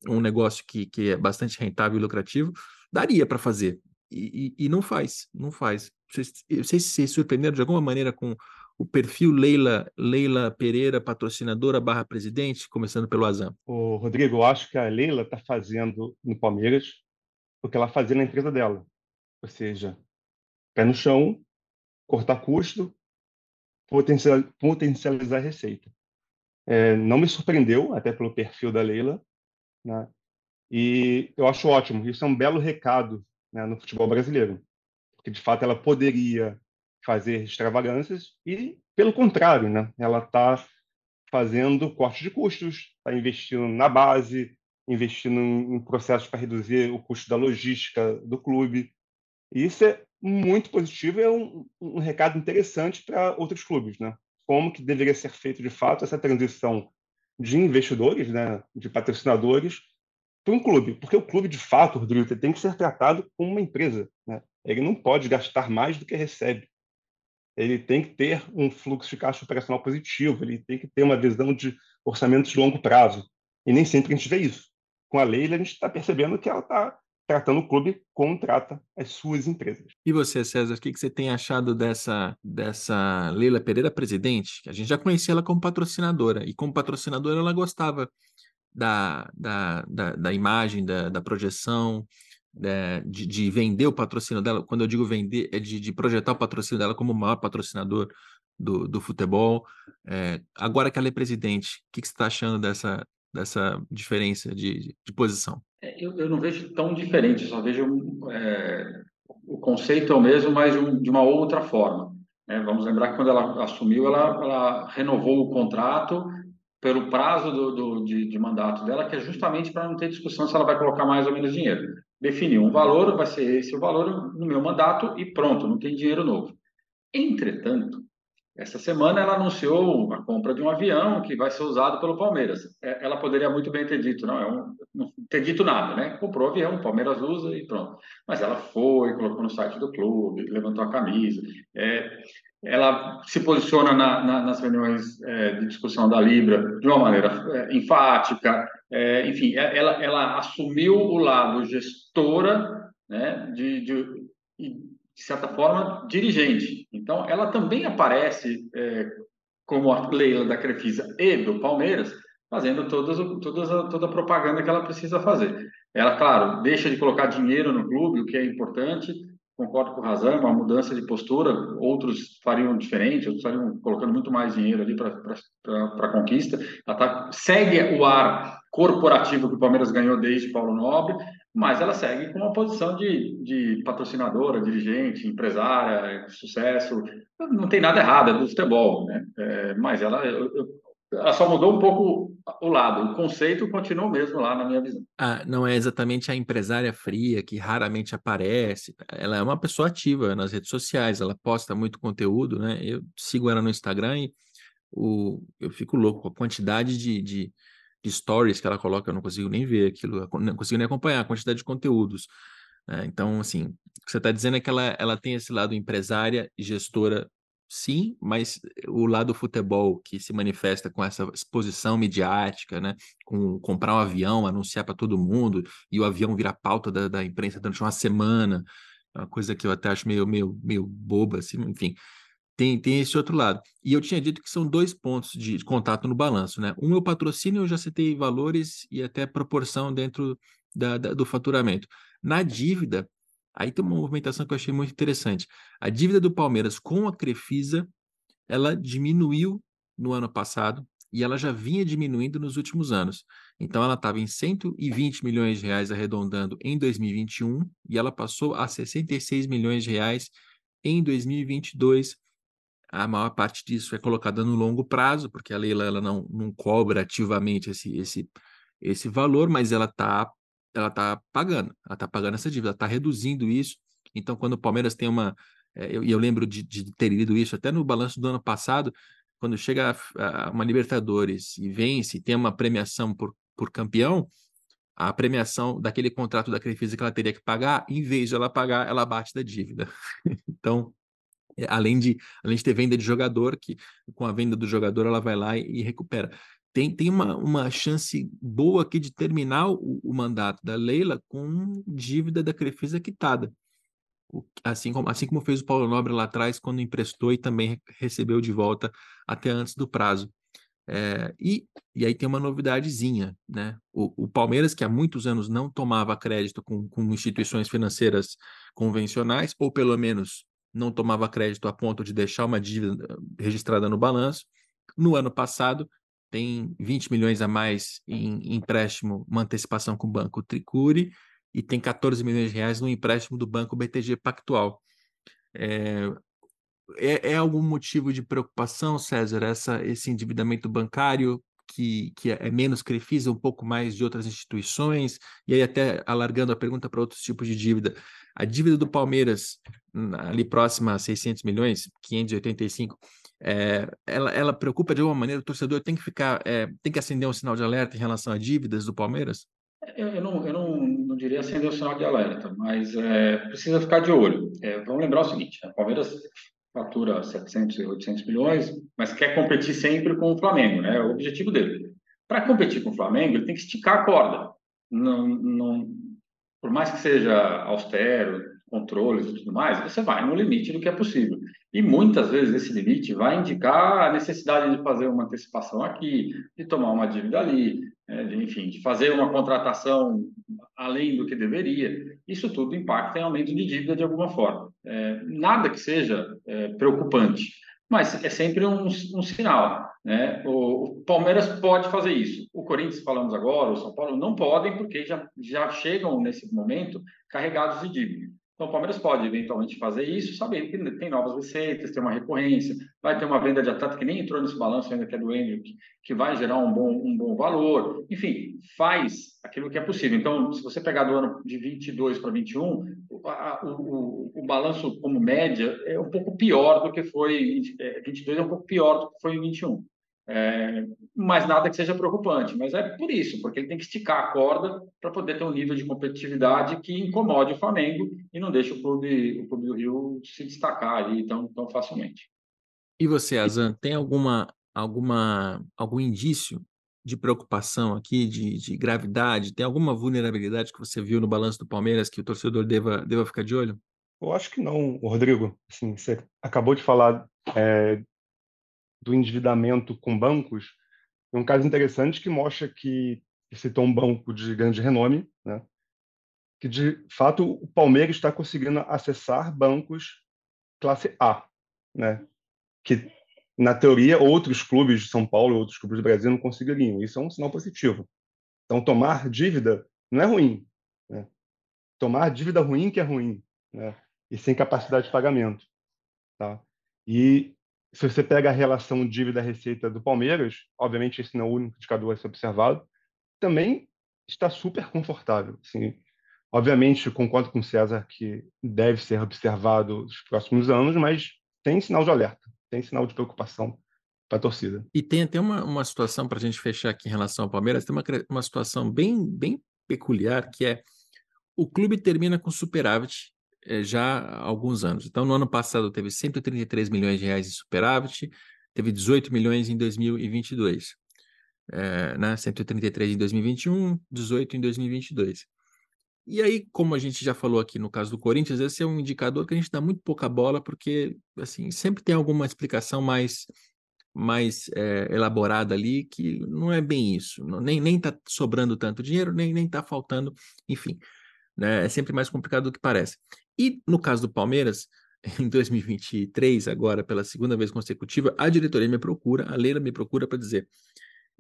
um negócio que, que é bastante rentável e lucrativo, daria para fazer. E, e, e, não faz, não faz. Vocês, vocês se surpreenderam de alguma maneira com o perfil Leila, Leila Pereira, patrocinadora barra presidente, começando pelo Azam? O Rodrigo, eu acho que a Leila está fazendo no Palmeiras o que ela fazia na empresa dela. Ou seja, pé no chão, cortar custo, potencializar, potencializar receita. É, não me surpreendeu, até pelo perfil da Leila, né? e eu acho ótimo. Isso é um belo recado né, no futebol brasileiro, porque de fato ela poderia fazer extravagâncias e, pelo contrário, né, ela está fazendo corte de custos, está investindo na base, investindo em processos para reduzir o custo da logística do clube. E isso é muito positivo, é um, um recado interessante para outros clubes, né? Como que deveria ser feito de fato essa transição de investidores, né, de patrocinadores para um clube, porque o clube de fato, Rodrigo, tem que ser tratado como uma empresa, né? Ele não pode gastar mais do que recebe ele tem que ter um fluxo de caixa operacional positivo, ele tem que ter uma visão de orçamento de longo prazo. E nem sempre a gente vê isso. Com a lei, a gente está percebendo que ela está tratando o clube como trata as suas empresas. E você, César, o que, você tem achado dessa, dessa Leila Pereira presidente? A gente já conhecia ela como patrocinadora, e como patrocinadora ela gostava da, da, da, da imagem, da, da projeção, de, de, vender o patrocínio dela, quando eu digo vender, é de, de projetar o patrocínio dela como o maior patrocinador do, do futebol. É, agora que ela é presidente, o que, que você está achando dessa, dessa diferença de, de posição? É, eu, eu, não vejo tão diferente, só vejo é, o conceito é o mesmo, mas de uma outra forma. Né? Vamos lembrar que quando ela assumiu, ela, ela renovou o contrato pelo prazo do, do de, de, mandato dela, que é justamente para não ter discussão se ela vai colocar mais ou menos dinheiro definiu um valor, vai ser esse o valor no meu mandato e pronto, não tem dinheiro novo. Entretanto, essa semana ela anunciou a compra de um avião que vai ser usado pelo Palmeiras. É, ela poderia muito bem ter dito, não, é um, não ter dito nada, né? Comprou o avião, o Palmeiras usa e pronto. Mas ela foi, colocou no site do clube, levantou a camisa. É, ela se posiciona na, na, nas reuniões é, de discussão da Libra de uma maneira é, enfática, é, enfim, é, ela, ela assumiu o lado gestora, né, de, de, de certa forma, dirigente. Então, ela também aparece é, como a Leila da Crefisa e do Palmeiras, fazendo todas, todas toda a propaganda que ela precisa fazer. Ela, claro, deixa de colocar dinheiro no clube, o que é importante, concordo com o Razão, uma mudança de postura, outros fariam diferente, outros estariam colocando muito mais dinheiro ali para a conquista. Ela tá, segue o ar corporativo que o Palmeiras ganhou desde Paulo Nobre, mas ela segue com uma posição de, de patrocinadora, dirigente, empresária, sucesso. Não tem nada errado, é do futebol, né? É, mas ela, eu, ela só mudou um pouco o lado. O conceito continua o mesmo lá na minha visão. Ah, não é exatamente a empresária fria que raramente aparece. Ela é uma pessoa ativa nas redes sociais. Ela posta muito conteúdo, né? Eu sigo ela no Instagram e o, eu fico louco com a quantidade de, de, de stories que ela coloca. Eu não consigo nem ver aquilo, não consigo nem acompanhar a quantidade de conteúdos. É, então, assim, o que você está dizendo é que ela, ela tem esse lado empresária e gestora sim, mas o lado futebol que se manifesta com essa exposição midiática, né? Com comprar um avião, anunciar para todo mundo, e o avião virar pauta da, da imprensa durante uma semana, uma coisa que eu até acho meio, meio, meio boba, assim, enfim. Tem, tem esse outro lado. E eu tinha dito que são dois pontos de contato no balanço, né? Um é o patrocínio, eu já citei valores e até proporção dentro da, da, do faturamento. Na dívida, Aí tem uma movimentação que eu achei muito interessante. A dívida do Palmeiras com a Crefisa, ela diminuiu no ano passado e ela já vinha diminuindo nos últimos anos. Então ela estava em 120 milhões de reais arredondando em 2021 e ela passou a 66 milhões de reais em 2022. A maior parte disso é colocada no longo prazo, porque a Leila ela não, não cobra ativamente esse, esse, esse valor, mas ela está ela está pagando, ela está pagando essa dívida, está reduzindo isso. Então, quando o Palmeiras tem uma. É, eu, eu lembro de, de, ter lido isso até no balanço do ano passado, quando chega a, a uma Libertadores e vence, tem uma premiação por, por campeão, a premiação daquele contrato da Crefisa que ela teria que pagar, em vez de ela pagar, ela bate da dívida. [laughs] então, além de, além de ter venda de jogador, que com a venda do jogador ela vai lá e, e recupera tem, tem uma, uma chance boa aqui de terminar o, o mandato da Leila com dívida da Crefisa quitada. O, assim, como, assim como fez o Paulo Nobre lá atrás, quando emprestou e também recebeu de volta até antes do prazo. É, e, e aí tem uma novidadezinha, né? O, o, Palmeiras, que há muitos anos não tomava crédito com, com instituições financeiras convencionais, ou pelo menos não tomava crédito a ponto de deixar uma dívida registrada no balanço, no ano passado tem 20 milhões a mais em empréstimo, uma antecipação com o Banco Tricuri, e tem 14 milhões de reais no empréstimo do Banco BTG Pactual. É, é, é, algum motivo de preocupação, César, essa, esse endividamento bancário que, que é menos Crefisa, um pouco mais de outras instituições, e aí até alargando a pergunta para outros tipos de dívida. A dívida do Palmeiras, ali próxima a 600 milhões, 585, é, ela, ela preocupa de alguma maneira, o torcedor tem que ficar, é, tem que acender um sinal de alerta em relação a dívidas do Palmeiras? Eu, eu, não, eu não, não diria acender o sinal de alerta, mas é, precisa ficar de olho. É, vamos lembrar o seguinte: né, o Palmeiras fatura 700 e 800 milhões, mas quer competir sempre com o Flamengo, né? É o objetivo dele. Para competir com o Flamengo, ele tem que esticar a corda. Não, não, por mais que seja austero, controles e tudo mais, você vai no limite do que é possível. E muitas vezes esse limite vai indicar a necessidade de fazer uma antecipação aqui, de tomar uma dívida ali, né, enfim, de fazer uma contratação além do que deveria. Isso tudo impacta em aumento de dívida de alguma forma. É, nada que seja é, preocupante, mas é sempre um, um sinal. Né? O, o, Palmeiras pode fazer isso. O Corinthians, falamos agora, o São Paulo não podem, porque já, já chegam nesse momento carregados de dívida. Então, o Palmeiras pode eventualmente fazer isso, sabendo que tem novas receitas, tem uma recorrência, vai ter uma venda de atleta que nem entrou nesse balanço ainda, que é do Enio, que, que vai gerar um bom, um bom valor. Enfim, faz aquilo que é possível. Então, se você pegar do ano de 22 para 21, o, a, o, o, balanço como média é um pouco pior do que foi, 22 é, é um pouco pior do que foi em 21. É, mas nada que seja preocupante. Mas é por isso, porque ele tem que esticar a corda para poder ter um nível de competitividade que incomode o Flamengo e não deixe o clube, o clube do Rio se destacar ali tão, tão facilmente. E você, Azan, tem alguma, alguma, algum indício de preocupação aqui, de, de gravidade? Tem alguma vulnerabilidade que você viu no balanço do Palmeiras que o torcedor deva, deva ficar de olho? Eu acho que não, Rodrigo. Assim, você acabou de falar é, do endividamento com bancos, é um caso interessante que mostra que citou um banco de grande renome, né? que de fato o Palmeiras está conseguindo acessar bancos classe A, né? Que na teoria outros clubes de São Paulo, outros clubes do Brasil não conseguiriam. Isso é um sinal positivo. Então tomar dívida não é ruim. Né? Tomar dívida ruim que é ruim, né? E sem capacidade de pagamento, tá? E se você pega a relação dívida-receita do Palmeiras, obviamente esse não é o único indicador a ser observado, também está super confortável. Assim, obviamente, concordo com o César que deve ser observado nos próximos anos, mas tem sinal de alerta, tem sinal de preocupação para a torcida. E tem até uma, uma situação, para a gente fechar aqui em relação ao Palmeiras, tem uma, uma situação bem, bem peculiar, que é o clube termina com superávit já há alguns anos. Então, no ano passado teve 133 milhões de reais em superávit, teve 18 milhões em 2022 é, né? 133 em 2021, 18 em 2022. E aí, como a gente já falou aqui no caso do Corinthians, esse é um indicador que a gente dá muito pouca bola, porque assim sempre tem alguma explicação mais mais é, elaborada ali que não é bem isso, não, nem nem está sobrando tanto dinheiro, nem nem está faltando, enfim, né? É sempre mais complicado do que parece. E no caso do Palmeiras, [laughs] em 2023, agora pela segunda vez consecutiva, a diretoria me procura, a Leila me procura para dizer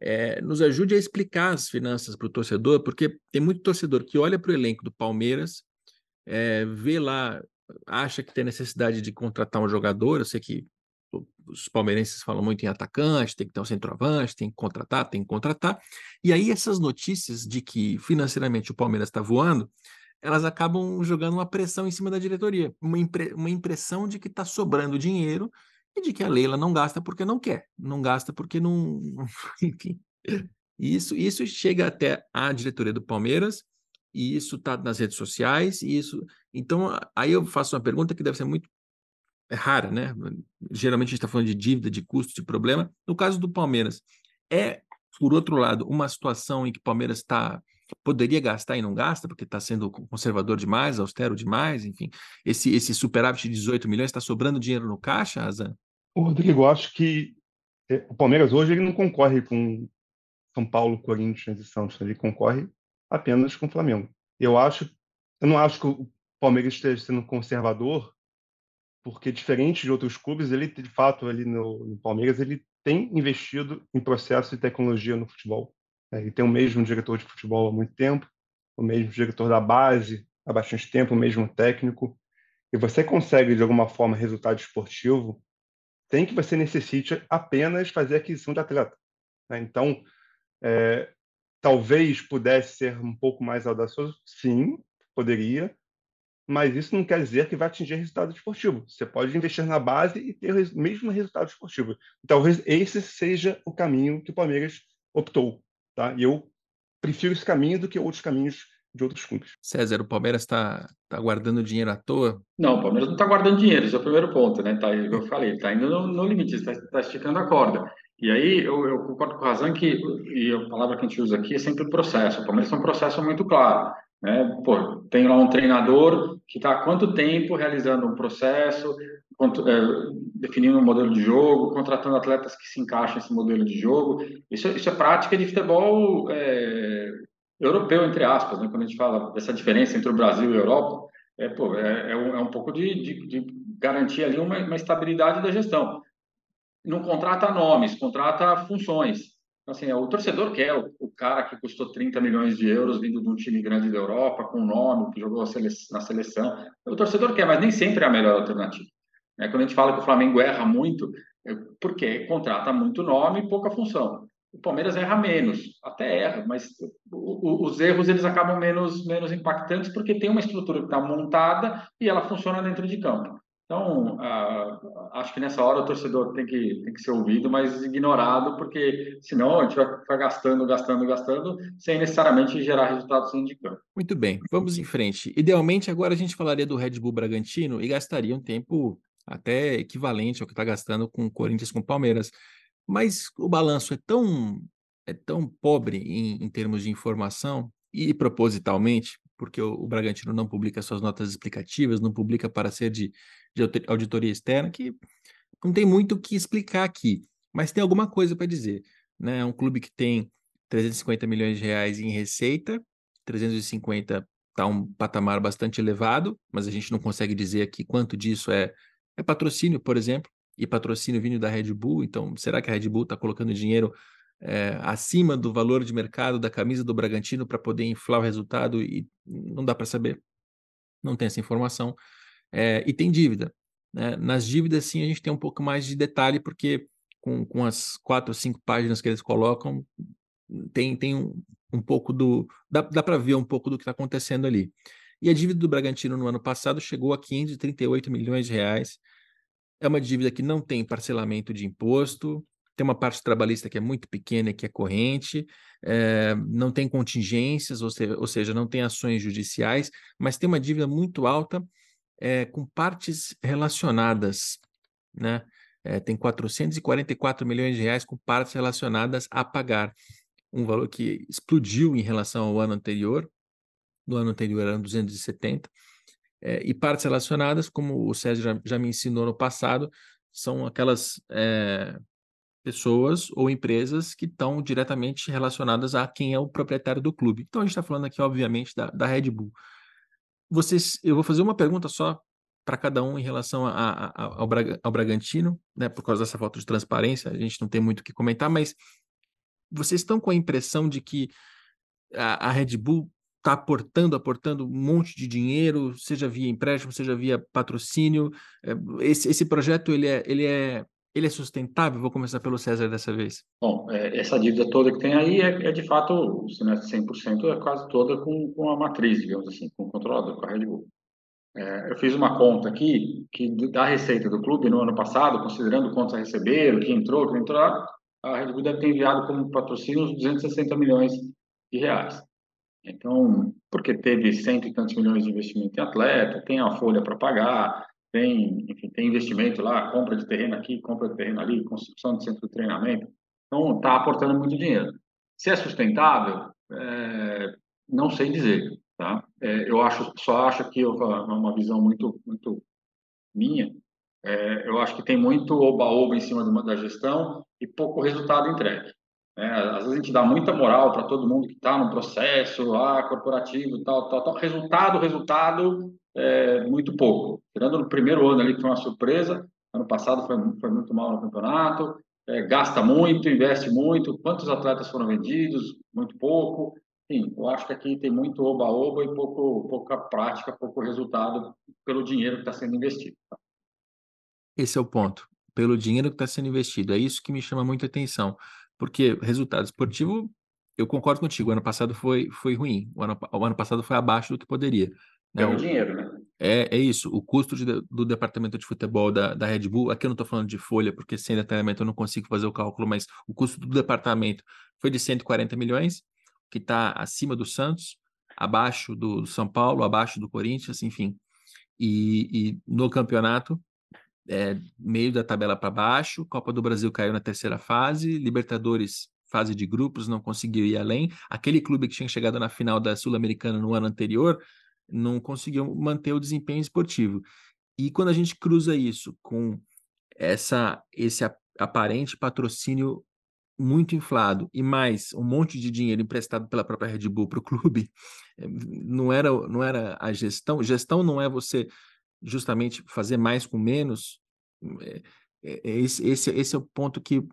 é, nos ajude a explicar as finanças para o torcedor, porque tem muito torcedor que olha para o elenco do Palmeiras, é, vê lá, acha que tem necessidade de contratar um jogador. Eu sei que os palmeirenses falam muito em atacante, tem que ter um centroavante, tem que contratar, tem que contratar. E aí essas notícias de que financeiramente o Palmeiras está voando, elas acabam jogando uma pressão em cima da diretoria, uma, impre uma impressão de que está sobrando dinheiro e de que a Leila não gasta porque não quer, não gasta porque não. [laughs] Enfim. Isso, isso chega até a diretoria do Palmeiras, e isso está nas redes sociais, e isso. Então, aí eu faço uma pergunta que deve ser muito é rara, né? Geralmente a gente está falando de dívida, de custo, de problema. No caso do Palmeiras, é, por outro lado, uma situação em que o Palmeiras está poderia gastar e não gasta, porque está sendo conservador demais, austero demais, enfim. Esse, esse superávit de 18 milhões está sobrando dinheiro no caixa, Azan? Rodrigo, eu acho que é, o Palmeiras hoje ele não concorre com São Paulo, Corinthians e Santos, ele concorre apenas com o Flamengo. Eu acho, eu não acho que o Palmeiras esteja sendo conservador, porque diferente de outros clubes, ele de fato ali no, no Palmeiras ele tem investido em processo de tecnologia no futebol. Né? Ele tem o mesmo diretor de futebol há muito tempo, o mesmo diretor da base há bastante tempo, o mesmo técnico. E você consegue, de alguma forma, resultado esportivo sem que você necessite apenas fazer aquisição de atleta. Né? Então, é, talvez pudesse ser um pouco mais audacioso, sim, poderia, mas isso não quer dizer que vai atingir resultado esportivo. Você pode investir na base e ter o mesmo resultado esportivo. Talvez esse seja o caminho que o Palmeiras optou. Tá? E eu prefiro esse caminho do que outros caminhos de outros clubes. César, o Palmeiras está tá guardando dinheiro à toa? Não, o Palmeiras não está guardando dinheiro, esse é o primeiro ponto, né? Tá, eu falei, está indo no, no limite, está tá esticando a corda. E aí eu, eu, concordo com o Razan que, e a palavra que a gente usa aqui é sempre o processo. O Palmeiras tem um processo muito claro. Né? Pô, tem lá um treinador que está há quanto tempo realizando um processo, é, definindo um modelo de jogo, contratando atletas que se encaixam nesse modelo de jogo. Isso, isso é prática de futebol é, europeu, entre aspas, né? quando a gente fala dessa diferença entre o Brasil e a Europa, é, pô, é, é, um, é um, pouco de, de, de, garantir ali uma, uma estabilidade da gestão. Não contrata nomes, contrata funções. Então, assim, o torcedor quer o, o, cara que custou 30 milhões de euros vindo de um time grande da Europa, com nome, que jogou na seleção. O torcedor quer, mas nem sempre é a melhor alternativa. É, quando a gente fala que o Flamengo erra muito, é porque contrata muito nome e pouca função. O Palmeiras erra menos, até erra, mas o, o, os erros eles acabam menos, menos impactantes porque tem uma estrutura que está montada e ela funciona dentro de campo. Então, uh, acho que nessa hora o torcedor tem que, tem que ser ouvido, mas ignorado, porque senão a gente vai ficar gastando, gastando, gastando, sem necessariamente gerar resultados dentro de campo. Muito bem, vamos em frente. Idealmente, agora a gente falaria do Red Bull Bragantino e gastaria um tempo até equivalente ao que está gastando com o Corinthians com o Palmeiras. Mas o balanço é tão, é tão pobre em, em termos de informação e propositalmente, porque o, o, Bragantino não publica suas notas explicativas, não publica para ser de, de auditoria externa, que não tem muito o que explicar aqui, mas tem alguma coisa para dizer. Né? É um clube que tem 350 milhões de reais em receita, 350 está um patamar bastante elevado, mas a gente não consegue dizer aqui quanto disso é, é patrocínio, por exemplo, e patrocínio vindo da Red Bull. Então, será que a Red Bull está colocando dinheiro é, acima do valor de mercado da camisa do Bragantino para poder inflar o resultado? E não dá para saber. Não tem essa informação. É, e tem dívida. Né? Nas dívidas, sim, a gente tem um pouco mais de detalhe, porque com, com as quatro ou cinco páginas que eles colocam, tem, tem um, um pouco do. Dá, dá para ver um pouco do que está acontecendo ali. E a dívida do Bragantino no ano passado chegou a 538 milhões de reais. É uma dívida que não tem parcelamento de imposto, tem uma parte trabalhista que é muito pequena, que é corrente, é, não tem contingências, ou seja, ou seja, não tem ações judiciais, mas tem uma dívida muito alta é, com partes relacionadas, né? É, tem 444 milhões de reais com partes relacionadas a pagar um valor que explodiu em relação ao ano anterior. No ano anterior eram 270. É, e partes relacionadas, como o César já, já, me ensinou no passado, são aquelas é, pessoas ou empresas que estão diretamente relacionadas a quem é o proprietário do clube. Então a gente está falando aqui, obviamente, da, da Red Bull. Vocês, eu vou fazer uma pergunta só para cada um em relação a, a, ao, Braga, ao Bragantino, né, por causa dessa falta de transparência, a gente não tem muito o que comentar, mas vocês estão com a impressão de que a, a Red Bull está aportando, aportando um monte de dinheiro, seja via empréstimo, seja via patrocínio. É, esse, esse projeto ele é, ele é ele é sustentável? Vou começar pelo César dessa vez. Bom, é, essa dívida toda que tem aí é, é de fato, se não é 100%, é quase toda com, com a matriz, digamos assim, com o controlador, com a Red Bull. É, eu fiz uma conta aqui que da receita do clube no ano passado, considerando quantos receberam, quem entrou, quem entrou, a Red Bull deve ter enviado como patrocínio uns 260 milhões de reais. Então, porque teve cento e tantos milhões de investimento em atleta, tem a folha para pagar, tem, enfim, tem investimento lá, compra de terreno aqui, compra de terreno ali, construção de centro de treinamento. Então, está aportando muito dinheiro. Se é sustentável, é, não sei dizer, tá? É, eu acho, só acho que eu, uma visão muito, muito minha, é, eu acho que tem muito oba-oba em cima uma, da gestão e pouco resultado entregue. É, às vezes a gente dá muita moral para todo mundo que está no processo ah, corporativo, tal, tal, tal. Resultado, resultado, é, muito pouco. Tirando no primeiro ano ali, que foi uma surpresa, ano passado foi, foi muito mal no campeonato, é, gasta muito, investe muito. Quantos atletas foram vendidos? Muito pouco. Sim, eu acho que aqui tem muito oba-oba e pouco, pouca prática, pouco resultado pelo dinheiro que está sendo investido. Tá? Esse é o ponto. Pelo dinheiro que está sendo investido. É isso que me chama muita atenção. Porque resultado esportivo, eu concordo contigo. O ano passado foi, foi ruim. O ano, o ano passado foi abaixo do que poderia. Né? Pelo dinheiro, né? É, é isso. O custo de, do departamento de futebol da, da Red Bull, aqui eu não estou falando de folha, porque sem detalhamento eu não consigo fazer o cálculo, mas o custo do departamento foi de 140 milhões, que está acima do Santos, abaixo do, do São Paulo, abaixo do Corinthians, enfim. E, e no campeonato é, meio da tabela para baixo. Copa do Brasil caiu na terceira fase, Libertadores, fase de grupos, não conseguiu ir além. Aquele clube que tinha chegado na final da Sul-Americana no ano anterior não conseguiu manter o desempenho esportivo. E quando a gente cruza isso com essa esse aparente patrocínio muito inflado e mais um monte de dinheiro emprestado pela própria Red Bull para o clube, [laughs] não era, não era a gestão. Gestão não é você justamente fazer mais com menos, é, é, esse, esse, esse é o ponto que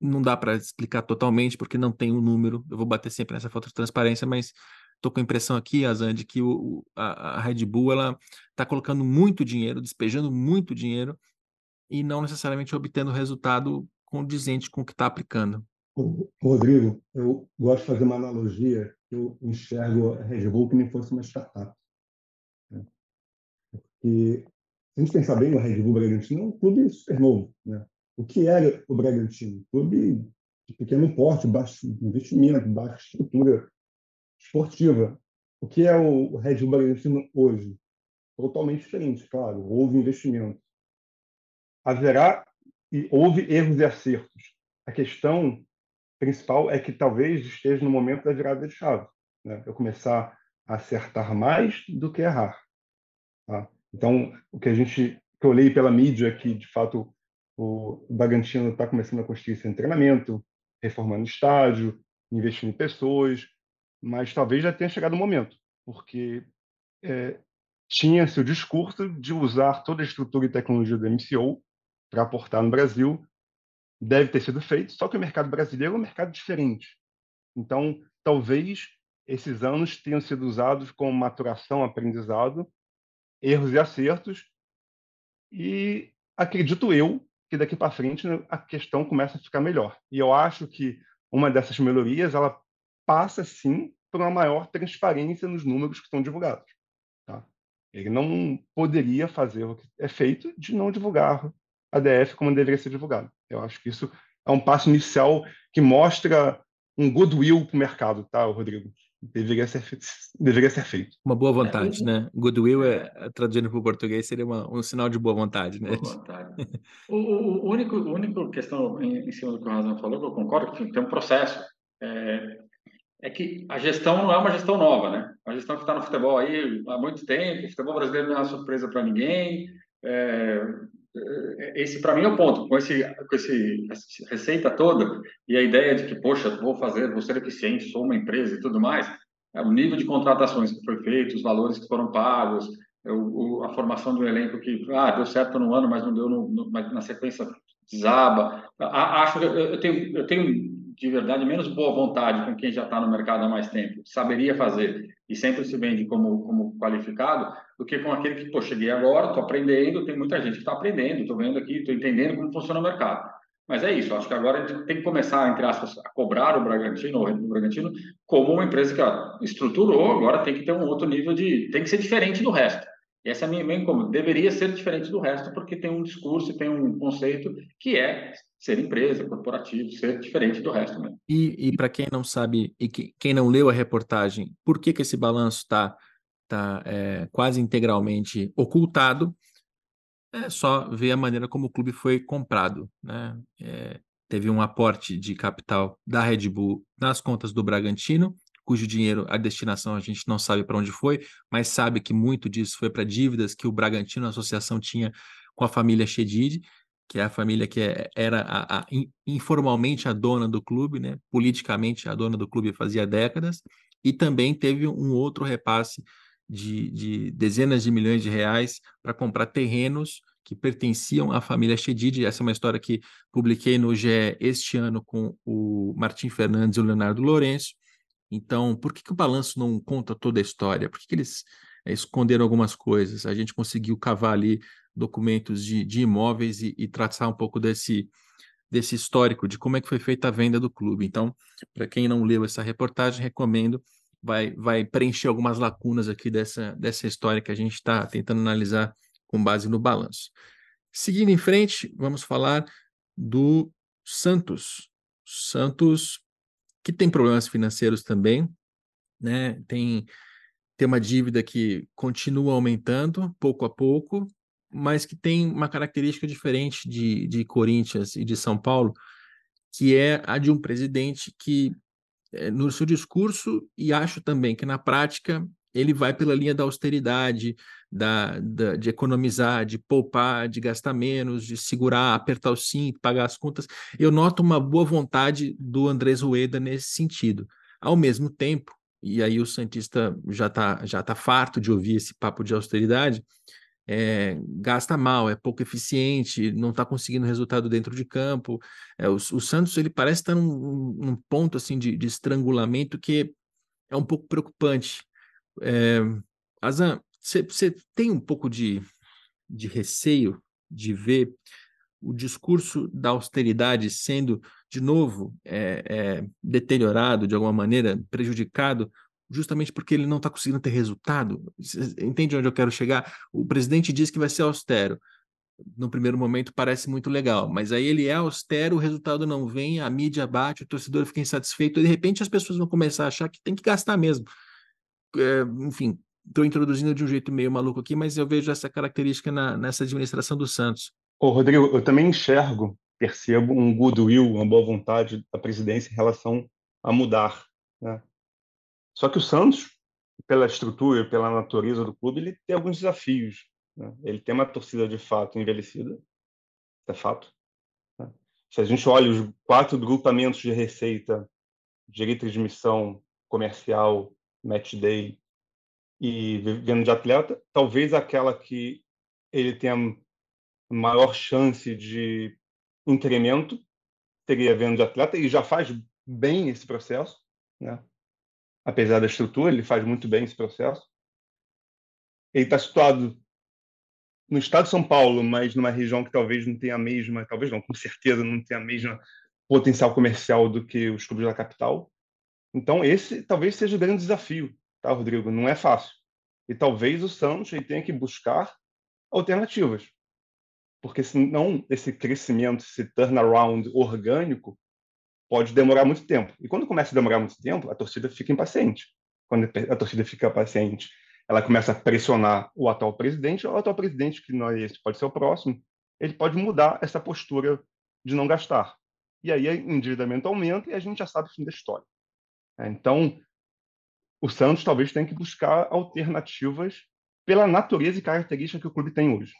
não dá para explicar totalmente, porque não tem um número. Eu vou bater sempre nessa falta de transparência, mas estou com a impressão aqui, Azan, de que o, a, a Red Bull está colocando muito dinheiro, despejando muito dinheiro e não necessariamente obtendo resultado condizente com o que está aplicando. Rodrigo, eu gosto de fazer uma analogia. Eu enxergo a Red Bull que nem fosse uma startup. E se a gente pensar bem, o Red Bull Bragantino é um clube super novo. Né? O que era o Bragantino? Clube de pequeno porte, baixo investimento, baixa estrutura esportiva. O que é o Red Bull Bragantino hoje? Totalmente diferente, claro. Houve investimento. Haverá e houve erros e acertos. A questão principal é que talvez esteja no momento da virada de chave. Né? Eu começar a acertar mais do que errar. Então, o que a gente que eu leio pela mídia é que, de fato, o Bragantino está começando a construir esse treinamento, reformando estádio, investindo em pessoas, mas talvez já tenha chegado o momento. porque é, tinha-se o discurso de usar toda a estrutura e tecnologia do MCO para aportar no Brasil. Deve ter sido feito, só que o mercado brasileiro é um mercado diferente. Então, talvez esses anos tenham sido usados como maturação, aprendizado, erros e acertos, e acredito eu que daqui para frente né, a questão começa a ficar melhor. E eu acho que uma dessas melhorias ela passa sim por uma maior transparência nos números que são divulgados. Tá? Ele não poderia fazer o que é feito de não divulgar a DF como deveria ser divulgado. Eu acho que isso é um passo inicial que mostra um goodwill para o mercado, tá, Rodrigo? Deveria ser, feito, deveria ser feito. Uma boa vontade, é, né? Goodwill, é, é traduzindo para o português, seria uma, um sinal de boa vontade, né? Boa vontade. o, o, o único, a única questão em, em, cima do que o Razão falou, que eu concordo, que tem um processo. É, é que a gestão não é uma gestão nova, né? A gestão que está no futebol aí há muito tempo, o futebol brasileiro não é uma surpresa para ninguém. É, é, esse para mim é o ponto, com esse com esse receita toda e a ideia de que poxa, vou fazer, vou ser eficiente, sou uma empresa e tudo mais, é o nível de contratações que foi feito, os valores que foram pagos, é o, a formação do elenco que ah, deu certo no ano, mas não deu no, no, na sequência desaba. Acho eu tenho eu tenho de verdade menos boa vontade com quem já está no mercado há mais tempo, saberia fazer e sempre se vende como, como qualificado, do que com aquele que, pô, cheguei agora, estou aprendendo, tem muita gente que está aprendendo, estou vendo aqui, estou entendendo como funciona o mercado. Mas é isso, acho que agora a gente tem que começar, entre aspas, a cobrar o Bragantino, o Bragantino, como uma empresa que ó, estruturou, agora tem que ter um outro nível de. tem que ser diferente do resto. Essa é a minha, minha como deveria ser diferente do resto, porque tem um discurso, tem um conceito que é ser empresa, corporativo, ser diferente do resto. Né? E, e para quem não sabe e que, quem não leu a reportagem, por que, que esse balanço está tá, é, quase integralmente ocultado? É só ver a maneira como o clube foi comprado. Né? É, teve um aporte de capital da Red Bull nas contas do Bragantino, cujo dinheiro, a destinação a gente não sabe para onde foi, mas sabe que muito disso foi para dívidas que o Bragantino, a associação, tinha com a família Chedid, que é a família que é, era a, a, informalmente a dona do clube, né? politicamente a dona do clube fazia décadas, e também teve um outro repasse de, de dezenas de milhões de reais para comprar terrenos que pertenciam à família Chedid. Essa é uma história que publiquei no GE este ano com o Martim Fernandes e o Leonardo Lourenço. Então, por que, que o balanço não conta toda a história? Por que, que eles é, esconderam algumas coisas? A gente conseguiu cavar ali documentos de, de imóveis e, e, traçar um pouco desse, desse histórico de como é que foi feita a venda do clube. Então, para quem não leu essa reportagem, recomendo, vai, vai preencher algumas lacunas aqui dessa, dessa história que a gente está tentando analisar com base no balanço. Seguindo em frente, vamos falar do Santos. Santos que tem problemas financeiros também, né? Tem, tem uma dívida que continua aumentando pouco a pouco, mas que tem uma característica diferente de, de Corinthians e de São Paulo, que é a de um presidente que, é, no seu discurso, e acho também que na prática, ele vai pela linha da austeridade, da, da, de economizar, de poupar, de gastar menos, de segurar, apertar o cinto, pagar as contas. Eu noto uma boa vontade do Andrés Rueda nesse sentido. Ao mesmo tempo, e aí o Santista já está já tá farto de ouvir esse papo de austeridade, é, gasta mal, é pouco eficiente, não está conseguindo resultado dentro de campo. É, o, o, Santos ele parece estar num, num ponto assim de, de, estrangulamento que é um pouco preocupante. É, Azan, você tem um pouco de, de receio de ver o discurso da austeridade sendo, de novo, é, é, deteriorado de alguma maneira, prejudicado, justamente porque ele não está conseguindo ter resultado? Entende onde eu quero chegar? O presidente diz que vai ser austero. No primeiro momento parece muito legal, mas aí ele é austero, o resultado não vem, a mídia bate, o torcedor fica insatisfeito, e de repente as pessoas vão começar a achar que tem que gastar mesmo. É, enfim, estou introduzindo de um jeito meio maluco aqui, mas eu vejo essa característica na, nessa administração do Santos. Ô, Rodrigo, eu também enxergo, percebo um goodwill, uma boa vontade da presidência em relação a mudar. Né? Só que o Santos, pela estrutura, pela natureza do clube, ele tem alguns desafios. Né? Ele tem uma torcida de fato envelhecida, é fato. Né? Se a gente olha os quatro grupamentos de receita, direito de missão, comercial, match day e vendo de atleta, talvez aquela que ele tenha maior chance de incremento teria vendo de atleta e já faz bem esse processo, né? apesar da estrutura, ele faz muito bem esse processo. Ele está situado no estado de São Paulo, mas numa região que talvez não tenha a mesma, talvez não, com certeza não tenha a mesma potencial comercial do que os clubes da capital. Então esse talvez seja o grande desafio, tá, Rodrigo? Não é fácil. E talvez o Santos tenha que buscar alternativas. Porque senão esse crescimento, esse turnaround orgânico pode demorar muito tempo. E quando começa a demorar muito tempo, a torcida fica impaciente. Quando a torcida fica paciente, ela começa a pressionar o atual presidente, o atual presidente, que não é esse, pode ser o próximo, ele pode mudar essa postura de não gastar. E aí o endividamento aumenta e a gente já sabe o fim da história. É, então, o Santos talvez tenha que buscar alternativas pela natureza e característica que o clube tem hoje.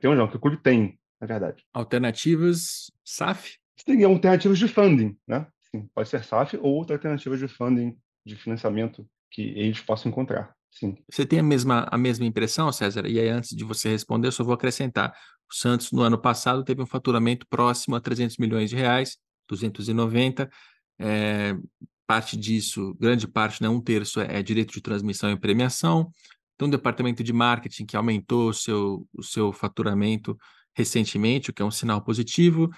Tem não, que o clube tem, na verdade. Alternativas SAF? Seriam alternativas de funding, né? Sim, pode ser SAF ou outra alternativa de funding, de financiamento que eles possam encontrar. Sim. Você tem a mesma, a mesma impressão, César? E aí, antes de você responder, eu só vou acrescentar. O Santos, no ano passado, teve um faturamento próximo a 300 milhões de reais, 290. É, parte disso, grande parte, né, um terço, é, é direito de transmissão e premiação. Tem um departamento de marketing que aumentou o seu, o seu faturamento recentemente, o que é um sinal positivo.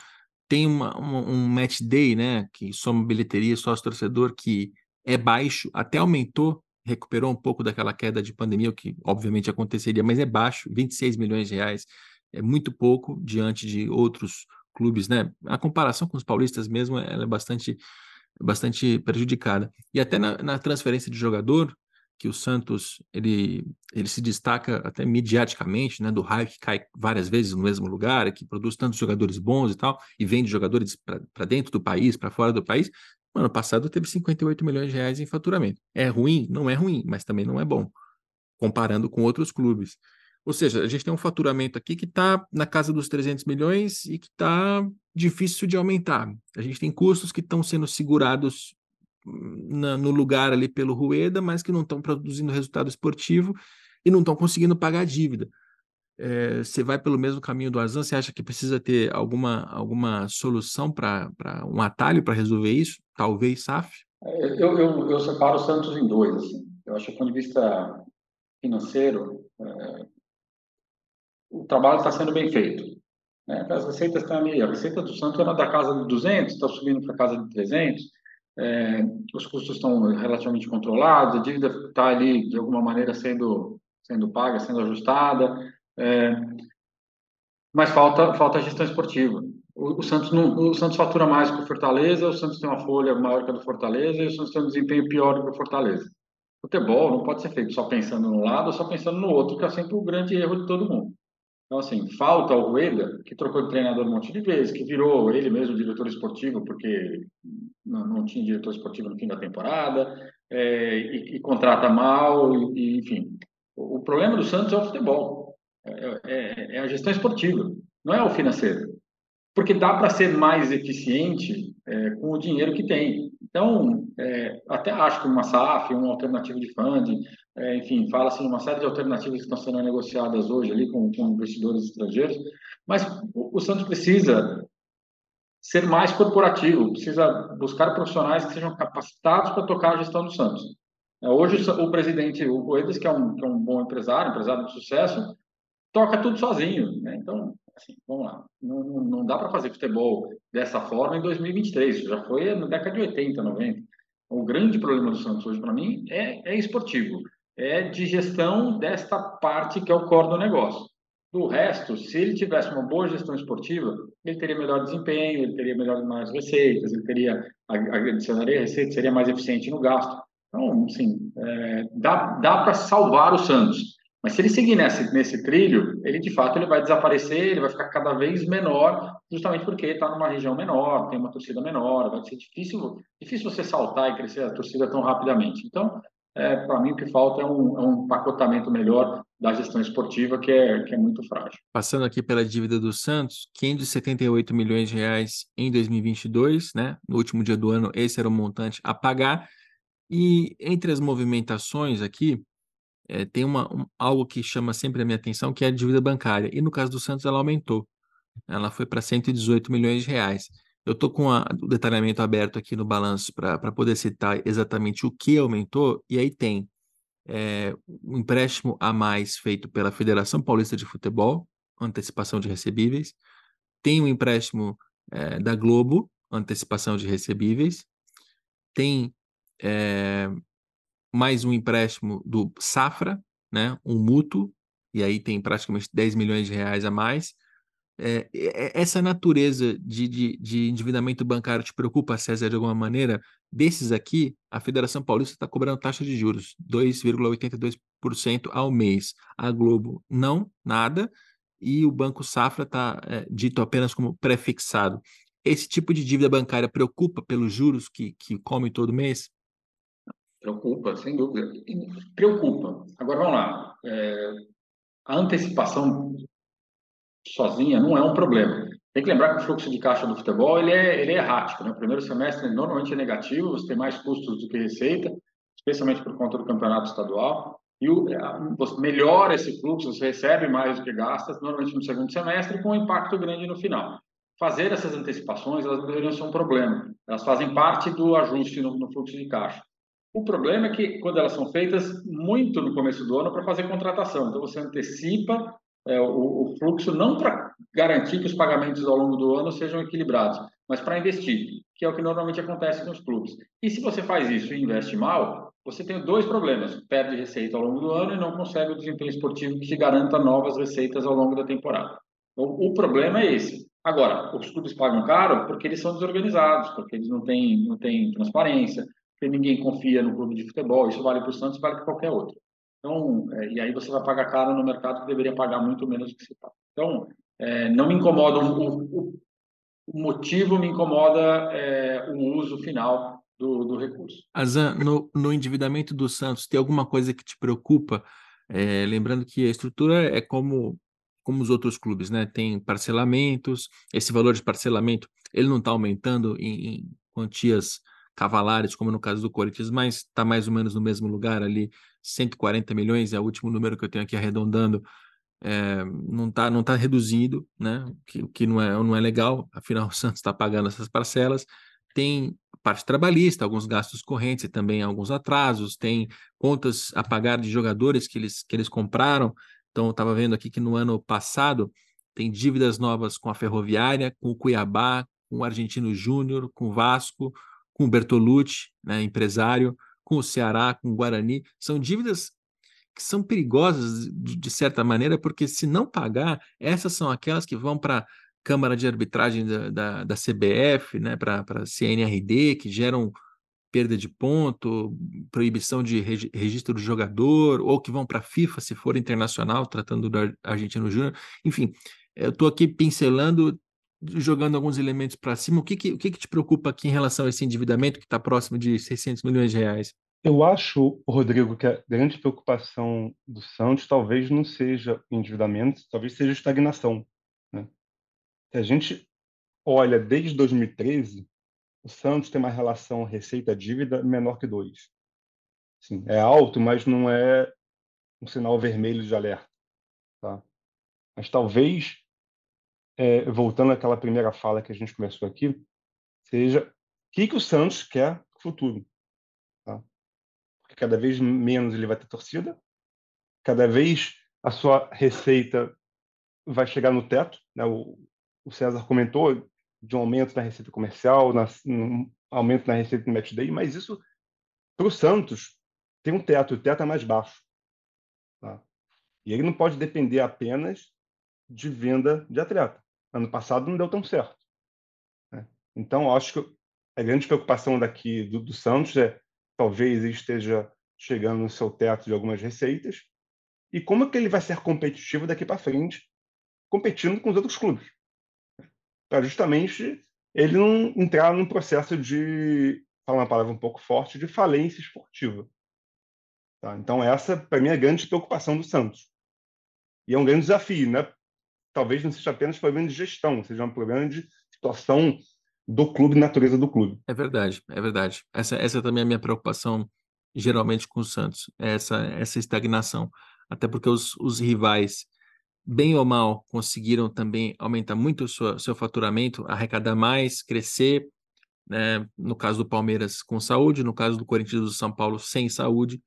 Tem uma, uma, um match day, né, que soma bilheteria, sócio-torcedor, que é baixo, até aumentou recuperou um pouco daquela queda de pandemia, o que obviamente aconteceria, mas é baixo, 26 milhões de reais, é muito pouco diante de outros clubes, né? A comparação com os paulistas mesmo, é bastante, bastante prejudicada. E até na, na transferência de jogador, que o Santos ele, ele se destaca até mediaticamente, né, do raio que cai várias vezes no mesmo lugar, que produz tantos jogadores bons e tal, e vende jogadores para dentro do país, para fora do país, ano passado teve 58 milhões de reais em faturamento. É ruim? Não é ruim, mas também não é bom, comparando com outros clubes. Ou seja, a gente tem um faturamento aqui que está na casa dos 300 milhões e que está difícil de aumentar. A gente tem custos que estão sendo segurados hum, na, no lugar ali pelo Rueda, mas que não estão produzindo resultado esportivo e não estão conseguindo pagar a dívida é, você vai pelo mesmo caminho do Azan? Você acha que precisa ter alguma, alguma solução para um atalho para resolver isso? Talvez SAF? É, eu, eu, eu separo o Santos em dois. Assim. Eu acho que, do ponto de vista financeiro, é, o trabalho está sendo bem feito. Né? As receitas estão ali. A receita do Santos era da casa de 200, está subindo para a casa de 300. É, os custos estão relativamente controlados, a dívida está ali, de alguma maneira, sendo, sendo paga, sendo ajustada. É, mas falta falta gestão esportiva. O, o, Santos não, o Santos fatura mais que o Fortaleza, o Santos tem uma folha maior que a do Fortaleza e o Santos tem um desempenho pior que o Fortaleza. Futebol não pode ser feito só pensando no lado ou só pensando no outro, que é sempre o grande erro de todo mundo. Então, assim, falta o Rueda, que trocou de treinador um monte de vezes, que virou ele mesmo diretor esportivo, porque não, não tinha diretor esportivo no fim da temporada, é, e, e, contrata mal, e, enfim. O, o problema do Santos é o futebol. É, é, é, a gestão esportiva, não é o financeiro. Porque dá para ser mais eficiente é, com o dinheiro que tem. Então, é, até acho que uma SAF, uma alternativa de funding, é, enfim, fala-se uma série de alternativas que estão sendo negociadas hoje ali com, com investidores estrangeiros, mas o, o Santos precisa ser mais corporativo, precisa buscar profissionais que sejam capacitados para tocar a gestão do Santos. É, hoje, o presidente, o Coedes, que é um, que é um bom empresário, empresário de sucesso, toca tudo sozinho. Né? Então, assim, vamos lá. Não, não dá para fazer futebol dessa forma em 2023. Isso já foi na década de 80, 90. O grande problema do Santos hoje, para mim, é, é esportivo. É de gestão desta parte que é o core do negócio. Do resto, se ele tivesse uma boa gestão esportiva, ele teria melhor desempenho, ele teria melhor mais receitas, ele teria adicionaria receitas, seria mais eficiente no gasto. Então, assim, é, dá, dá para salvar o Santos. Mas se ele seguir nesse, nesse trilho, ele de fato ele vai desaparecer, ele vai ficar cada vez menor, justamente porque está numa região menor, tem uma torcida menor, vai ser difícil, difícil você saltar e crescer a torcida tão rapidamente. Então, é, para mim, o que falta é um, é um pacotamento melhor da gestão esportiva, que é, que é muito frágil. Passando aqui pela dívida do Santos, 578 milhões de reais em 2022, né? No último dia do ano, esse era o montante a pagar. E entre as movimentações aqui, é, tem uma, um, algo que chama sempre a minha atenção, que é a dívida bancária. E no caso do Santos, ela aumentou. Ela foi para 118 milhões de reais. Eu estou com a, o detalhamento aberto aqui no balanço para poder citar exatamente o que aumentou, e aí tem é, um empréstimo a mais feito pela Federação Paulista de Futebol, antecipação de recebíveis, tem um empréstimo é, da Globo, antecipação de recebíveis, tem é, mais um empréstimo do Safra, né, um mútuo, e aí tem praticamente 10 milhões de reais a mais. É, essa natureza de, de, de, endividamento bancário te preocupa, César, de alguma maneira? Desses aqui, a Federação Paulista está cobrando taxa de juros, 2,82% ao mês. A Globo, não, nada. E o Banco Safra está é, dito apenas como prefixado. Esse tipo de dívida bancária preocupa pelos juros que, que come todo mês? Preocupa, sem dúvida. Preocupa. Agora vamos lá. É, a antecipação sozinha não é um problema. Tem que lembrar que o fluxo de caixa do futebol ele é, ele é errático. Né? O primeiro semestre normalmente é negativo, você tem mais custos do que receita, especialmente por conta do campeonato estadual. E o, você melhora esse fluxo, você recebe mais do que gasta, normalmente no segundo semestre, com um impacto grande no final. Fazer essas antecipações, elas não deveriam ser um problema. Elas fazem parte do ajuste no, no fluxo de caixa. O problema é que quando elas são feitas muito no começo do ano para fazer contratação, então você antecipa é, o, o, fluxo não para garantir que os pagamentos ao longo do ano sejam equilibrados, mas para investir, que é o que normalmente acontece com os clubes. E se você faz isso e investe mal, você tem dois problemas: perde receita ao longo do ano e não consegue o desempenho esportivo que te garanta novas receitas ao longo da temporada. O, o problema é esse. Agora, os clubes pagam caro porque eles são desorganizados, porque eles não têm, não têm transparência, porque ninguém confia no clube de futebol. Isso vale para o Santos, vale para qualquer outro. Então, é, e aí você vai pagar caro no mercado que deveria pagar muito menos do que se paga. Então, é, não me incomoda o, o, o, motivo, me incomoda é, o uso final do, do recurso. Azan, no, no, endividamento do Santos, tem alguma coisa que te preocupa? É, lembrando que a estrutura é como como os outros clubes, né? Tem parcelamentos, esse valor de parcelamento ele não está aumentando em, em quantias cavalares, como no caso do Corinthians, mas está mais ou menos no mesmo lugar ali, 140 milhões é o último número que eu tenho aqui arredondando, é, não está não tá reduzindo, né? O que, que não, é, não é legal, afinal [laughs] o Santos está pagando essas parcelas. Tem parte trabalhista, alguns gastos correntes e também alguns atrasos, tem contas a pagar de jogadores que eles, que eles compraram. Então, estava vendo aqui que no ano passado tem dívidas novas com a Ferroviária, com o Cuiabá, com o Argentino Júnior, com o Vasco, com o Bertolucci, né, empresário, com o Ceará, com o Guarani. São dívidas que são perigosas de, certa maneira, porque se não pagar, essas são aquelas que vão para a Câmara de Arbitragem da, da, da CBF, né, para a CNRD, que geram perda de ponto, proibição de registro do jogador, ou que vão para a FIFA se for internacional, tratando do Argentino Júnior. Enfim, eu estou aqui pincelando jogando alguns elementos para cima, o que, que, o que, que te preocupa aqui em relação a esse endividamento que está próximo de 600 milhões de reais? Eu acho, Rodrigo, que a grande preocupação do Santos talvez não seja endividamento, talvez seja estagnação. Né? Se a gente olha desde 2013, o Santos tem uma relação receita-dívida menor que 2. Sim, é alto, mas não é um sinal vermelho de alerta. Tá? Mas talvez é, voltando àquela primeira fala que a gente começou aqui, seja o que, que o Santos quer no futuro. Tá? Porque cada vez menos ele vai ter torcida, cada vez a sua receita vai chegar no teto. Né? O, o César comentou de um aumento na receita comercial, na, um aumento na receita do match day, mas isso para o Santos tem um teto, o teto é mais baixo. Tá? E ele não pode depender apenas de venda de atleta. Ano passado não deu tão certo. Né? Então, acho que a grande preocupação daqui do, do Santos é talvez ele esteja chegando no seu teto de algumas receitas e como é que ele vai ser competitivo daqui para frente, competindo com os outros clubes, para justamente ele não entrar num processo de, falar uma palavra um pouco forte, de falência esportiva. Tá? Então essa, para mim, é a grande preocupação do Santos. E é um grande desafio, né? Talvez não seja apenas problema de gestão, seja um problema de situação do clube, natureza do clube. É verdade, é verdade. Essa, essa também é a minha preocupação geralmente com o Santos, essa, essa estagnação. Até porque os, os rivais, bem ou mal, conseguiram também aumentar muito o seu, seu faturamento, arrecadar mais, crescer. Né? No caso do Palmeiras com saúde, no caso do Corinthians do São Paulo sem saúde,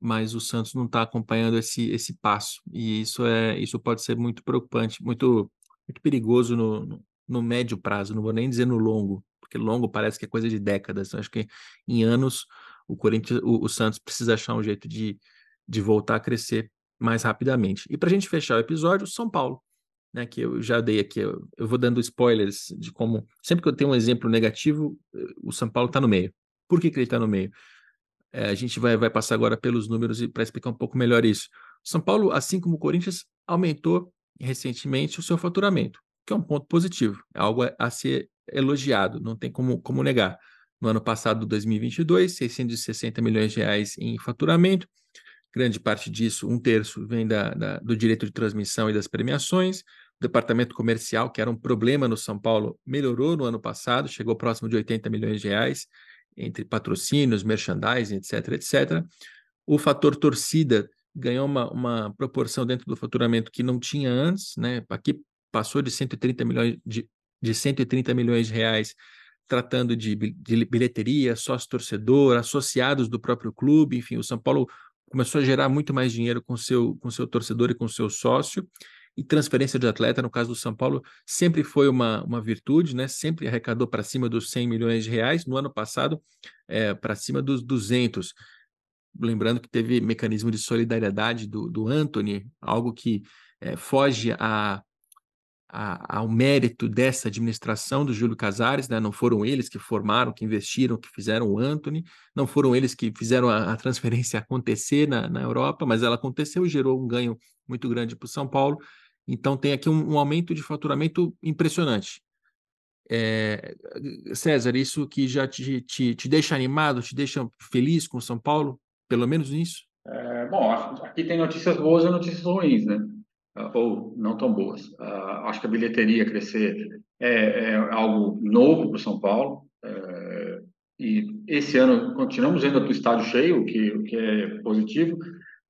mas o Santos não está acompanhando esse, esse passo. E isso é isso pode ser muito preocupante, muito, muito perigoso no, no, médio prazo, não vou nem dizer no longo, porque longo parece que é coisa de décadas. Acho que em anos o Corinthians, o, o Santos precisa achar um jeito de, de voltar a crescer mais rapidamente. E para a gente fechar o episódio, São Paulo, né, que eu já dei aqui, eu, eu, vou dando spoilers de como, sempre que eu tenho um exemplo negativo, o São Paulo está no meio. Por que, que ele está no meio? É, a gente vai, vai passar agora pelos números para explicar um pouco melhor isso. São Paulo, assim como o Corinthians, aumentou recentemente o seu faturamento, que é um ponto positivo, é algo a, ser elogiado, não tem como, como negar. No ano passado, 2022, 660 milhões de reais em faturamento, grande parte disso, um terço, vem da, da, do direito de transmissão e das premiações. O departamento comercial, que era um problema no São Paulo, melhorou no ano passado, chegou próximo de 80 milhões de reais, entre patrocínios, merchandising, etc, etc. O fator torcida ganhou uma, uma proporção dentro do faturamento que não tinha antes, né? Aqui passou de 130 milhões de, de 130 milhões de reais tratando de, de bilheteria, sócio-torcedor, associados do próprio clube, enfim, o São Paulo começou a gerar muito mais dinheiro com seu com seu torcedor e com seu sócio. E transferência de atleta, no caso do São Paulo, sempre foi uma, uma virtude, né? Sempre arrecadou para cima dos 100 milhões de reais. No ano passado, é, para cima dos 200. Lembrando que teve mecanismo de solidariedade do, do Anthony, algo que é, foge a, a, ao mérito dessa administração do Júlio Casares, né? não foram eles que formaram, que investiram, que fizeram o Anthony, não foram eles que fizeram a, a transferência [laughs] acontecer na, na Europa, mas ela aconteceu e gerou um ganho muito grande para o São Paulo. Então tem aqui um, um aumento de faturamento impressionante. É, César, isso que já te, te, te, deixa animado, te deixa feliz com São Paulo, pelo menos nisso? É, bom, aqui tem notícias boas e notícias ruins, né? Ah, ou não tão boas. Uh, acho que a bilheteria crescer é, é algo novo para São Paulo. É, e esse ano continuamos indo para o estádio cheio, o que, que é positivo,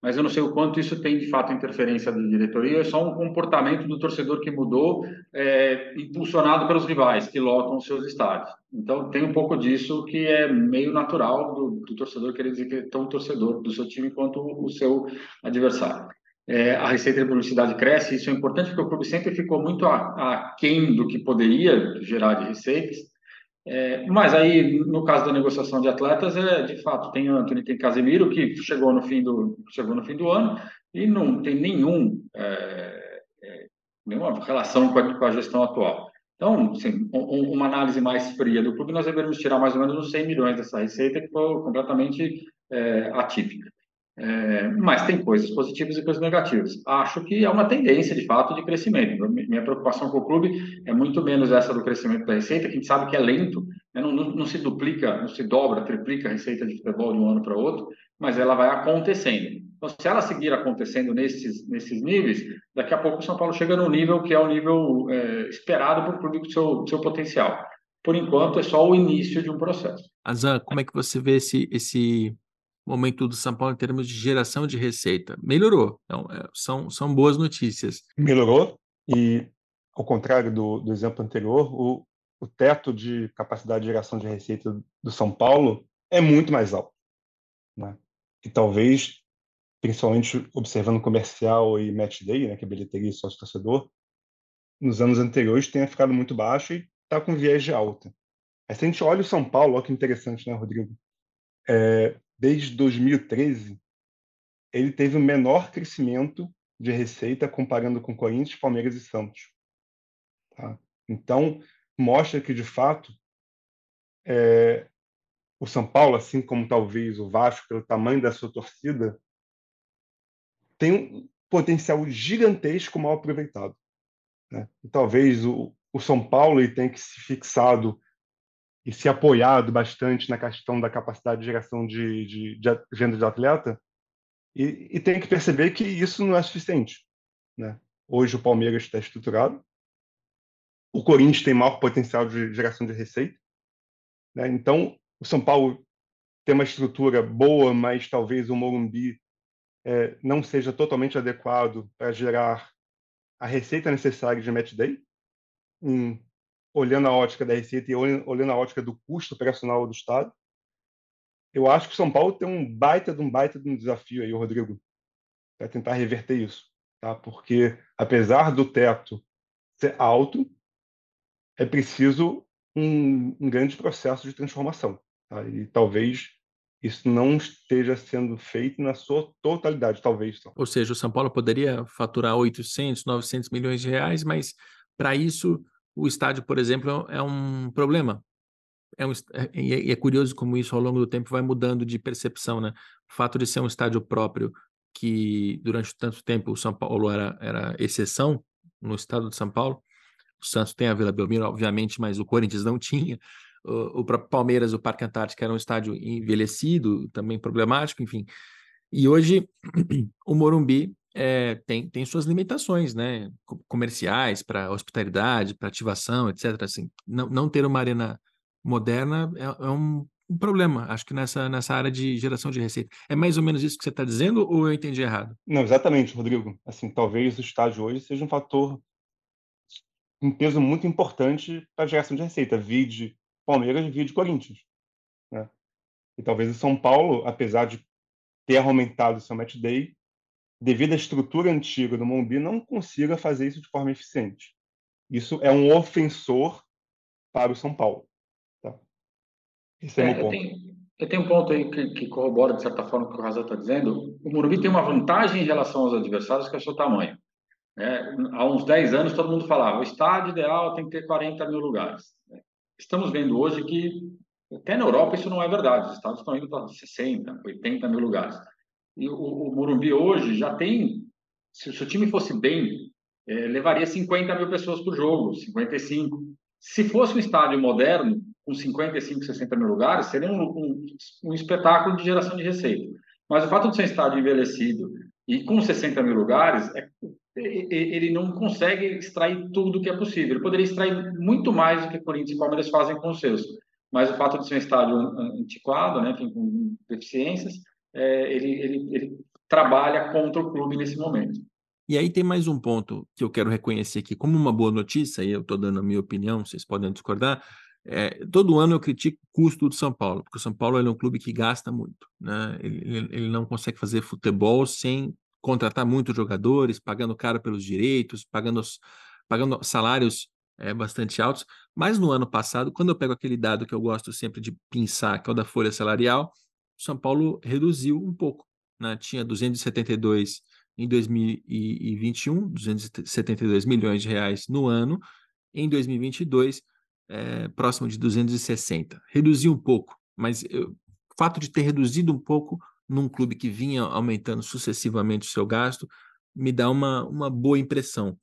mas eu não sei o quanto isso tem de fato interferência da diretoria, é só um comportamento do torcedor que mudou, é, impulsionado pelos rivais que lotam os seus estádios. Então tem um pouco disso que é meio natural do, do torcedor querer dizer que é tão torcedor do seu time quanto o seu adversário. É, a receita de publicidade cresce, isso é importante porque o clube sempre ficou muito aquém do que poderia gerar de receitas, é, mas aí, no caso da negociação de atletas, é, de fato, tem Antônio, tem Casemiro, que chegou no fim do, chegou no fim do ano e não tem nenhum, é, é nenhuma relação com a, com a, gestão atual. Então, assim, um, uma análise mais fria do clube, nós deveríamos tirar mais ou menos uns 100 milhões dessa receita, que foi completamente é, atípica. É, mas tem coisas positivas e coisas negativas. Acho que é uma tendência, de fato, de crescimento. Minha preocupação com o clube é muito menos essa do crescimento da receita, que a gente sabe que é lento, né? não, não, não, se duplica, não se dobra, triplica a receita de futebol de um ano para outro, mas ela vai acontecendo. Então, se ela seguir acontecendo nesses, nesses níveis, daqui a pouco o São Paulo chega no nível que é o nível é, esperado por o clube do seu, seu potencial. Por enquanto, é só o início de um processo. Azan, como é que você vê esse, esse momento do São Paulo em termos de geração de receita. Melhorou. Então, é, são, são boas notícias. Melhorou e, ao contrário do, do exemplo anterior, o, o teto de capacidade de geração de receita do São Paulo é muito mais alto. Né? E talvez, principalmente observando comercial e match day, né, que é bilheteria e sócio-torcedor, nos anos anteriores tenha ficado muito baixo e está com viés de alta. Mas se a gente olha o São Paulo, olha que interessante, né, Rodrigo? É, desde 2013, ele teve o menor crescimento de receita comparando com Corinthians, Palmeiras e Santos. Tá? Então, mostra que, de fato, é, o São Paulo, assim como talvez o Vasco, pelo tamanho da sua torcida, tem um potencial gigantesco mal aproveitado. Né? E talvez o, o São Paulo tenha que se fixado e se apoiado bastante na questão da capacidade de geração de, de, de de atleta, e, e, tem que perceber que isso não é suficiente. Né? Hoje o Palmeiras está estruturado, o Corinthians tem maior potencial de geração de receita, né? então o São Paulo ter uma estrutura boa, mas talvez o Morumbi é, não seja totalmente adequado para gerar a receita necessária de match day, em, olhando a ótica da receita e olhando a ótica do custo operacional do Estado. Eu acho que o São Paulo tem um baita de um baita de um desafio aí, Rodrigo, para tentar reverter isso, tá? Porque apesar do teto ser alto, é preciso um, um grande processo de transformação, tá? E talvez isso não esteja sendo feito na sua totalidade, talvez. Só. Ou seja, o São Paulo poderia faturar 800, 900 milhões de reais, mas para isso o estádio, por exemplo, é um problema. É, um, é, é, é curioso como isso ao longo do tempo vai mudando de percepção, né? O fato de ser um estádio próprio, que durante tanto tempo o São Paulo era, era exceção no estado de São Paulo, o Santos tem a Vila Belmiro, obviamente, mas o Corinthians não [laughs] tinha o, próprio Palmeiras, o Parque Antártico era um estádio envelhecido, também problemático, enfim. E hoje [clears throat] o Morumbi é, tem, tem suas limitações, né? Comerciais, para hospitalidade, para ativação, etc. Assim, não, não ter uma arena moderna é, é um, um, problema, acho que nessa, nessa área de geração de receita. É mais ou menos isso que você está dizendo ou eu entendi errado? Não, exatamente, Rodrigo. Assim, talvez o estádio hoje seja um fator um peso muito importante para a geração de receita. Vide Palmeiras divide Corinthians. Né? E talvez o São Paulo, apesar de ter aumentado o seu match day, devido à estrutura antiga do Mombi, não consiga fazer isso de forma eficiente. Isso é um ofensor para o São Paulo. Tá? Esse é, é meu ponto. Eu tenho, eu tenho, um ponto aí que, que corrobora, de certa forma, o que o Raza está dizendo. O Morumbi tem uma vantagem em relação aos adversários, que é o seu tamanho. É, há uns 10 anos, todo mundo falava o estádio ideal tem que ter 40 mil lugares. Estamos vendo hoje que, até na Europa, isso não é verdade. Os estados estão indo para 60, 80 mil lugares. O, o Morumbi hoje já tem, se o seu time fosse bem, é, levaria 50 mil pessoas por jogo, 55. Se fosse um estádio moderno, com 55, 60 mil lugares, seria um, um, um espetáculo de geração de receita. Mas o fato de ser um estádio envelhecido e com 60 mil lugares, é, ele não consegue extrair tudo que é possível. Ele poderia extrair muito mais do que Corinthians e Palmeiras fazem com os seus. Mas o fato de ser um estádio antiquado, né, com deficiências, é, ele, ele, ele trabalha contra o clube nesse momento. E aí tem mais um ponto que eu quero reconhecer aqui como uma boa notícia, e eu estou dando a minha opinião, vocês podem discordar. É, todo ano eu critico o custo do São Paulo, porque o São Paulo é um clube que gasta muito. Né? Ele, ele não consegue fazer futebol sem contratar muitos jogadores, pagando caro pelos direitos, pagando, pagando salários é, bastante altos. Mas no ano passado, quando eu pego aquele dado que eu gosto sempre de pensar, que é o da folha salarial, São Paulo reduziu um pouco. Né? Tinha 272 em 2021, 272 milhões de reais no ano. Em 2022, é, próximo de 260. Reduziu um pouco, mas o fato de ter reduzido um pouco num clube que vinha aumentando sucessivamente o seu gasto, me dá uma, uma boa impressão.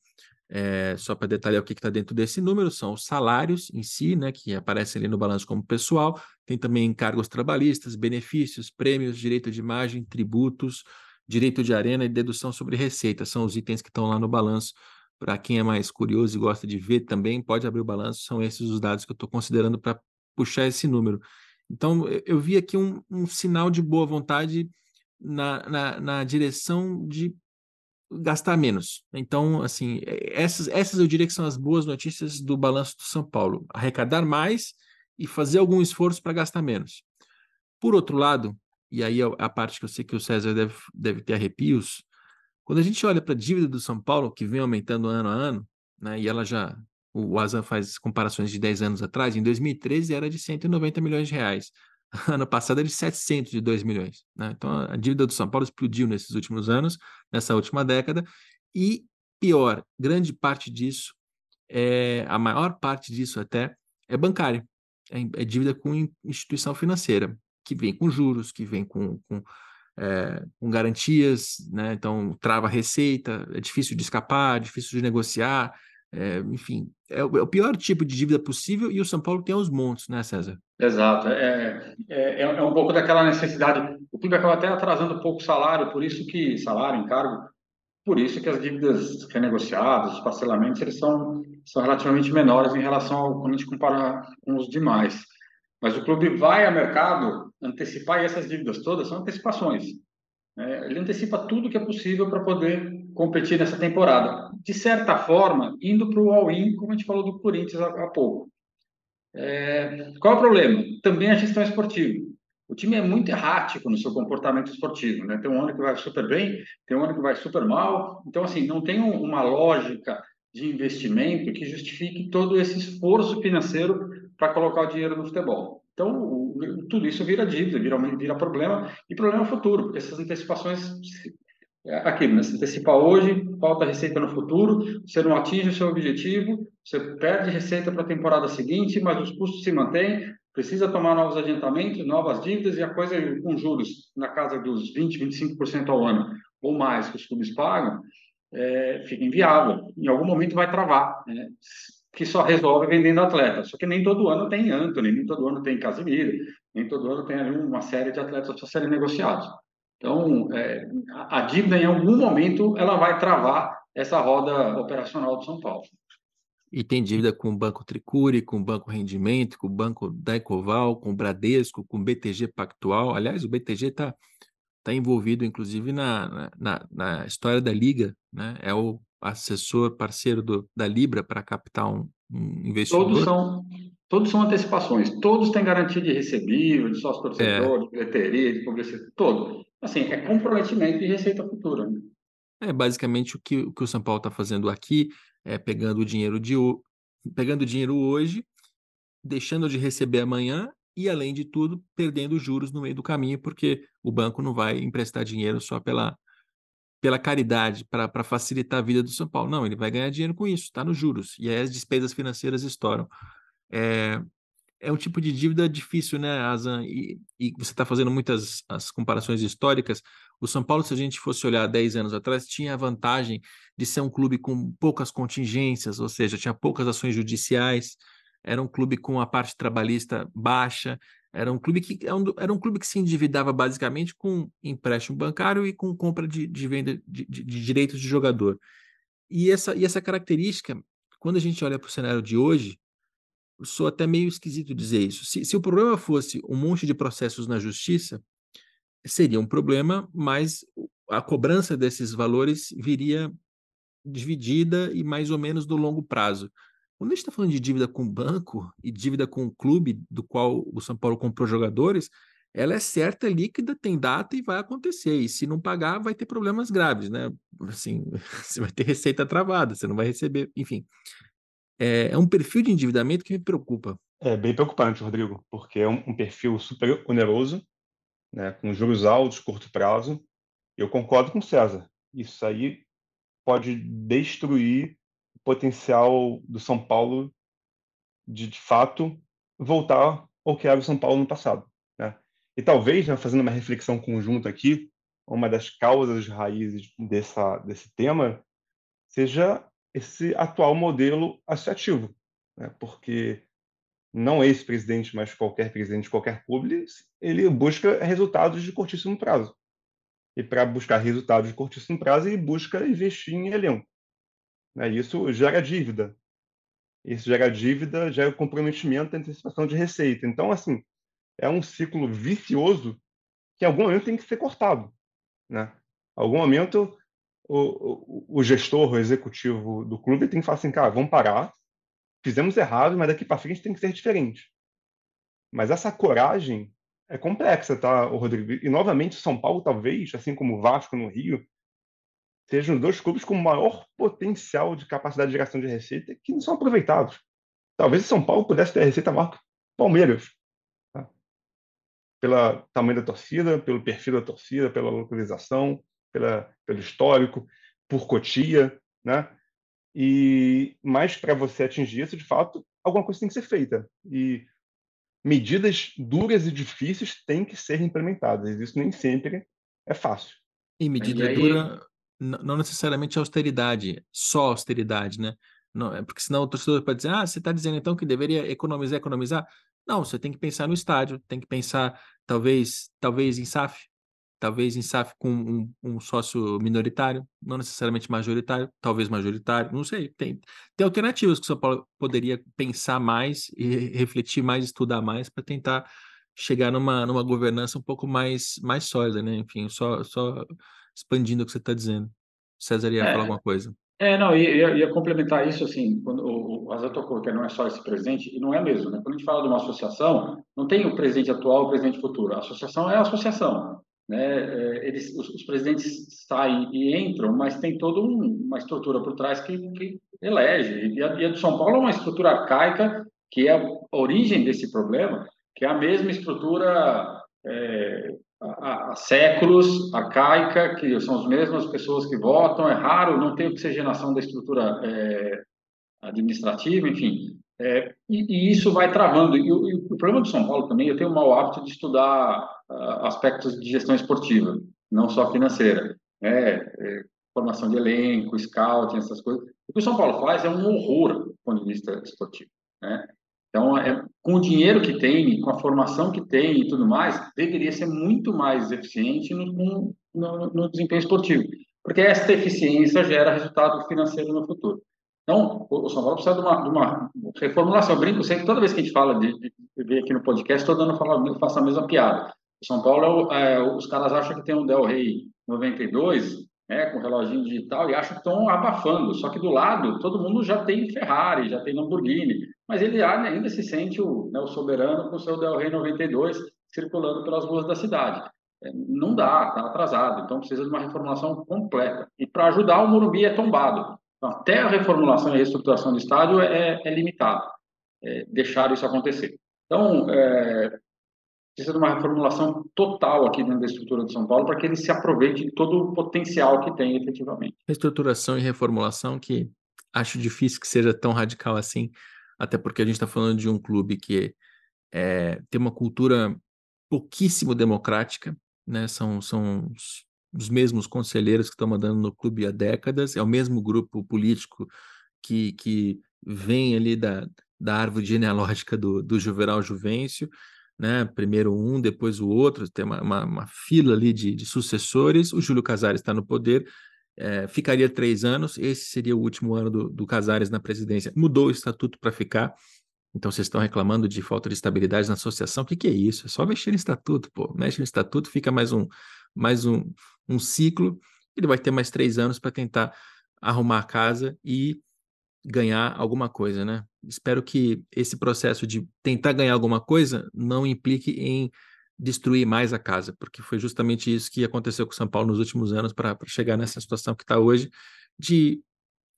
É, só para detalhar o que está dentro desse número, são os salários em si, né, que aparecem ali no balanço como pessoal, tem também encargos trabalhistas, benefícios, prêmios, direito de imagem, tributos, direito de arena e dedução sobre receita, são os itens que estão lá no balanço. Para quem é mais curioso e gosta de ver também, pode abrir o balanço, são esses os dados que eu estou considerando para puxar esse número. Então, eu vi aqui um, um sinal de boa vontade na, na, na, direção de gastar menos. Então, assim, essas, essas eu diria que são as boas notícias do balanço do São Paulo. Arrecadar mais e fazer algum esforço para gastar menos. Por outro lado, e aí é a parte que eu sei que o César deve, deve ter arrepios, quando a gente olha para a dívida do São Paulo, que vem aumentando ano a ano, né, e ela já o Asa faz comparações de 10 anos atrás, em 2013 era de 190 milhões de reais. [laughs] Ano passado era de 702 milhões. Né? Então a dívida do São Paulo explodiu nesses últimos anos, nessa última década. E pior, grande parte disso, é, a maior parte disso até, é bancária. É, é dívida com instituição financeira, que vem com juros, que vem com, com, é, com garantias, né? então trava a receita, é difícil de escapar, difícil de negociar é, enfim, é o, é o, pior tipo de dívida possível e o São Paulo tem os montes, né, César? Exato. É, é, é, um pouco daquela necessidade. O clube acaba até atrasando um pouco o salário, por isso que salário, encargo, por isso que as dívidas renegociadas, os parcelamentos, eles são, são relativamente menores em relação ao quando a gente compara com os demais. Mas o clube vai ao mercado antecipar, e essas dívidas todas são antecipações. É, ele antecipa tudo que é possível para poder competir nessa temporada. De certa forma, indo para o all-in, como a gente falou do Corinthians há, há pouco. É, qual é o problema? Também a gestão esportiva. O time é muito errático no seu comportamento esportivo, né? Tem um ano que vai super bem, tem um ano que vai super mal. Então, assim, não tem uma lógica de investimento que justifique todo esse esforço financeiro para colocar o dinheiro no futebol. Então, o, tudo isso vira dívida, vira, vira problema, e problema futuro, porque essas antecipações, é aquilo, né? se antecipar hoje, falta receita no futuro, você não atinge o seu objetivo, você perde receita para a temporada seguinte, mas os custos se mantêm, precisa tomar novos adiantamentos, novas dívidas, e a coisa com juros na casa dos 20%, 25% ao ano, ou mais que os clubes pagam, é, fica inviável. Em algum momento vai travar, né? que só resolve vendendo atleta. Só que nem todo ano tem Anthony, nem todo ano tem Casimiro, nem todo ano tem uma série de atletas para serem negociados. Então, é, a dívida, em algum momento, ela vai travar essa roda operacional do São Paulo. E tem dívida com o Banco Tricuri, com o Banco Rendimento, com o Banco Daicoval, com o Bradesco, com o BTG Pactual. Aliás, o BTG está tá envolvido, inclusive, na, na, na história da Liga, né? É o assessor, parceiro do, da Libra para captar um, um, investidor? Todos são, todos são antecipações, todos têm garantia de recebível, de sócio torcedor, é. de bilheteria, de publicidade, todo. Assim, é comprometimento de receita futura. Né? É basicamente o que, o que o São Paulo está fazendo aqui, é pegando o dinheiro de pegando dinheiro hoje, deixando de receber amanhã e, além de tudo, perdendo juros no meio do caminho, porque o banco não vai emprestar dinheiro só pela, pela caridade para facilitar a vida do São Paulo. Não, ele vai ganhar dinheiro com isso, está nos juros. E aí as despesas financeiras estouram. É, é um tipo de dívida difícil, né, Azan? E, e você está fazendo muitas as comparações históricas. O São Paulo, se a gente fosse olhar 10 anos atrás, tinha a vantagem de ser um clube com poucas contingências, ou seja, tinha poucas ações judiciais, era um clube com a parte trabalhista baixa, era um clube que é era um clube que se endividava basicamente com empréstimo bancário e com compra de, de venda de, de, de, direitos de jogador. E essa, e essa característica, quando a gente olha para o cenário de hoje, sou até meio esquisito dizer isso. Se, se o problema fosse um monte de processos na justiça, seria um problema, mas a cobrança desses valores viria dividida e mais ou menos no longo prazo. Quando a gente está falando de dívida com banco e dívida com o clube do qual o São Paulo comprou jogadores, ela é certa, líquida, tem data e vai acontecer. E se não pagar, vai ter problemas graves, né? Assim, [laughs] você vai ter receita travada, você não vai receber, enfim. É, é um perfil de endividamento que me preocupa. É bem preocupante, Rodrigo, porque é um, um perfil super oneroso, né, com juros altos, curto prazo. Eu concordo com o César. Isso aí pode destruir potencial do São Paulo de, de fato, voltar ao que era o São Paulo no passado. Né? E talvez, né, fazendo uma reflexão conjunta aqui, uma das causas raízes dessa, desse tema seja esse atual modelo associativo, né? porque não esse presidente, mas qualquer presidente de qualquer clube, ele busca resultados de curtíssimo prazo. E para buscar resultados de curtíssimo prazo, ele busca investir em elenco. Né? Isso gera dívida. Isso gera dívida, gera comprometimento, antecipação de receita. Então, assim, é um ciclo vicioso que em algum momento tem que ser cortado. Né? Em algum momento, o, o, o gestor, o executivo do clube tem que falar assim, cara, vamos parar, fizemos errado, mas daqui para frente tem que ser diferente. Mas essa coragem é complexa, tá, Rodrigo? E novamente, São Paulo, talvez, assim como o Vasco no Rio, sejam os dois clubes com maior potencial de capacidade de geração de receita que não são aproveitados. Talvez o São Paulo pudesse ter receita maior que Palmeiras. Tá? Pelo tamanho da torcida, pelo perfil da torcida, pela localização, pela, pelo histórico, por Cotia, né? E mas para você atingir isso, de fato, alguma coisa tem que ser feita. E medidas duras e difíceis têm que ser implementadas. Isso nem sempre é fácil. E medida aí... dura não necessariamente austeridade, só austeridade, né? Não, é porque senão o torcedor pode dizer, ah, você está dizendo então que deveria economizar, economizar. Não, você tem que pensar no estádio, tem que pensar talvez, talvez em SAF, talvez em SAF com um, um, sócio minoritário, não necessariamente majoritário, talvez majoritário, não sei. Tem, tem alternativas que o São Paulo poderia pensar mais e refletir mais, estudar mais para tentar chegar numa, numa governança um pouco mais, mais sólida, né? Enfim, só, só expandindo o que você está dizendo. César ia é, falar alguma coisa. É, não, ia, ia, complementar isso, assim, quando o, o Azar tocou que não é só esse presidente, e não é mesmo, né? Quando a gente fala de uma associação, não tem o presidente atual e o presidente futuro. A associação é a associação. Né? É, eles, os, os, presidentes saem e entram, mas tem toda um, uma estrutura por trás que, que elege. E a, e a de São Paulo é uma estrutura arcaica, que é a origem desse problema, que é a mesma estrutura é, há, há, séculos, arcaica, que são as mesmas pessoas que votam, é raro, não tem oxigenação da estrutura é, administrativa, enfim. É, e, e, isso vai travando. E e o, problema do São Paulo também, eu tenho o mau hábito de estudar aspectos de gestão esportiva, não só financeira. Né? É, formação de elenco, scouting, essas coisas. O que o São Paulo faz é um horror do ponto de vista esportivo. Né? Então, é, com o dinheiro que tem, com a formação que tem e tudo mais, deveria ser muito mais eficiente no, no, no desempenho esportivo, porque esta eficiência gera resultado financeiro no futuro. Então, o São Paulo precisa de uma, de uma reformulação. Eu brinco sempre, toda vez que a gente fala de, de, de aqui no podcast, estou dando falar, faço a mesma piada. São Paulo, é, os caras acham que tem um Del Rey 92, né, com reloginho digital, e acham que estão abafando. Só que do lado, todo mundo já tem Ferrari, já tem Lamborghini, mas ele ainda se sente o, né, o soberano com o seu Del Rey 92 circulando pelas ruas da cidade. É, não dá, está atrasado, então precisa de uma reformulação completa. E para ajudar, o Morumbi é tombado. Então, até a reformulação e reestruturação do estádio é, é limitado, é, deixar isso acontecer. Então, é, precisa de uma reformulação total aqui dentro da estrutura de São Paulo para que ele se aproveite de todo o potencial que tem efetivamente. Reestruturação e reformulação que acho difícil que seja tão radical assim, até porque a gente está falando de um clube que é, tem uma cultura pouquíssimo democrática, né? São, são os, os mesmos conselheiros que estão mandando no clube há décadas, é o mesmo grupo político que, que vem ali da, da árvore genealógica do, do Juvenal Juvencio, né? Primeiro um, depois o outro, tem uma, uma, uma fila ali de, de, sucessores. O Júlio Casares está no poder, é, ficaria três anos, esse seria o último ano do, do Casares na presidência. Mudou o estatuto para ficar. Então vocês estão reclamando de falta de estabilidade na associação. O que, que é isso? É só mexer no estatuto, pô. Mexe no estatuto, fica mais um, mais um, um ciclo. Ele vai ter mais três anos para tentar arrumar a casa e ganhar alguma coisa, né? Espero que esse processo de tentar ganhar alguma coisa não implique em destruir mais a casa, porque foi justamente isso que aconteceu com São Paulo nos últimos anos para chegar nessa situação que está hoje, de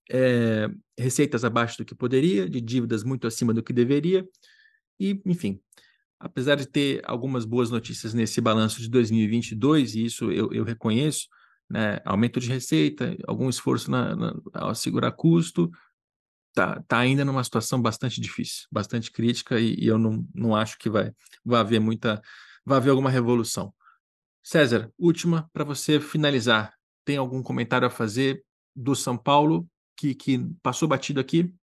é, receitas abaixo do que poderia, de dívidas muito acima do que deveria, e, enfim, apesar de ter algumas boas notícias nesse balanço de 2022, e isso eu, eu reconheço, né, aumento de receita, algum esforço na, na, ao segurar custo, tá, tá ainda numa situação bastante difícil, bastante crítica, e, e eu não, não acho que vai, vai haver muita vai haver alguma revolução. César, última para você finalizar. Tem algum comentário a fazer do São Paulo que, que passou batido aqui?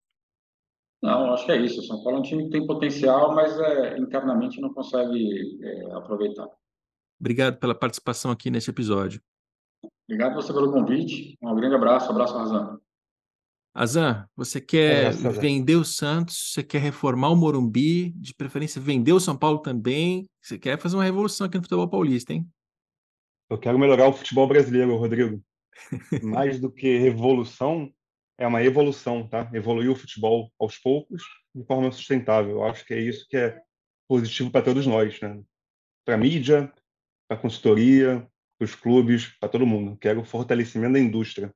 Não, acho que é isso. O São Paulo é um time que tem potencial, mas é, internamente não consegue é, aproveitar. Obrigado pela participação aqui nesse episódio. Obrigado você pelo convite. Um grande abraço. Abraço, Razan. Azan, você quer é, vender o Santos, você quer reformar o Morumbi, de preferência vender o São Paulo também. Você quer fazer uma revolução aqui no futebol paulista, hein? Eu quero melhorar o futebol brasileiro, Rodrigo. [laughs] Mais do que revolução, é uma evolução, tá? Evoluir o futebol aos poucos, de forma sustentável. Eu acho que é isso que é positivo para todos nós, né? Para a mídia, para a consultoria, para os clubes, para todo mundo. Quero o fortalecimento da indústria.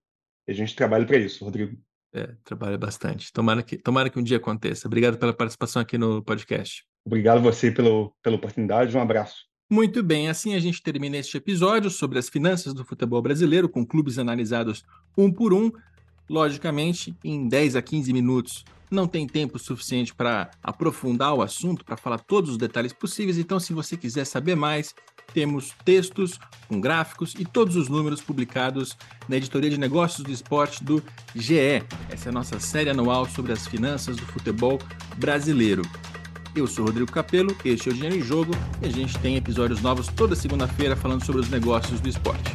E a gente trabalha para isso, Rodrigo. É, trabalha bastante. Tomara que, tomara que um dia aconteça. Obrigado pela participação aqui no podcast. Obrigado você pelo, pela oportunidade. Um abraço. Muito bem, assim a gente termina este episódio sobre as finanças do futebol brasileiro, com clubes analisados um por um, logicamente em 10 a 15 minutos. Não tem tempo suficiente para aprofundar o assunto, para falar todos os detalhes possíveis, então se você quiser saber mais, temos textos com gráficos e todos os números publicados na editoria de negócios do esporte do GE. Essa é a nossa série anual sobre as finanças do futebol brasileiro. Eu sou Rodrigo Capello, este é o Dinheiro em Jogo e a gente tem episódios novos toda segunda-feira falando sobre os negócios do esporte.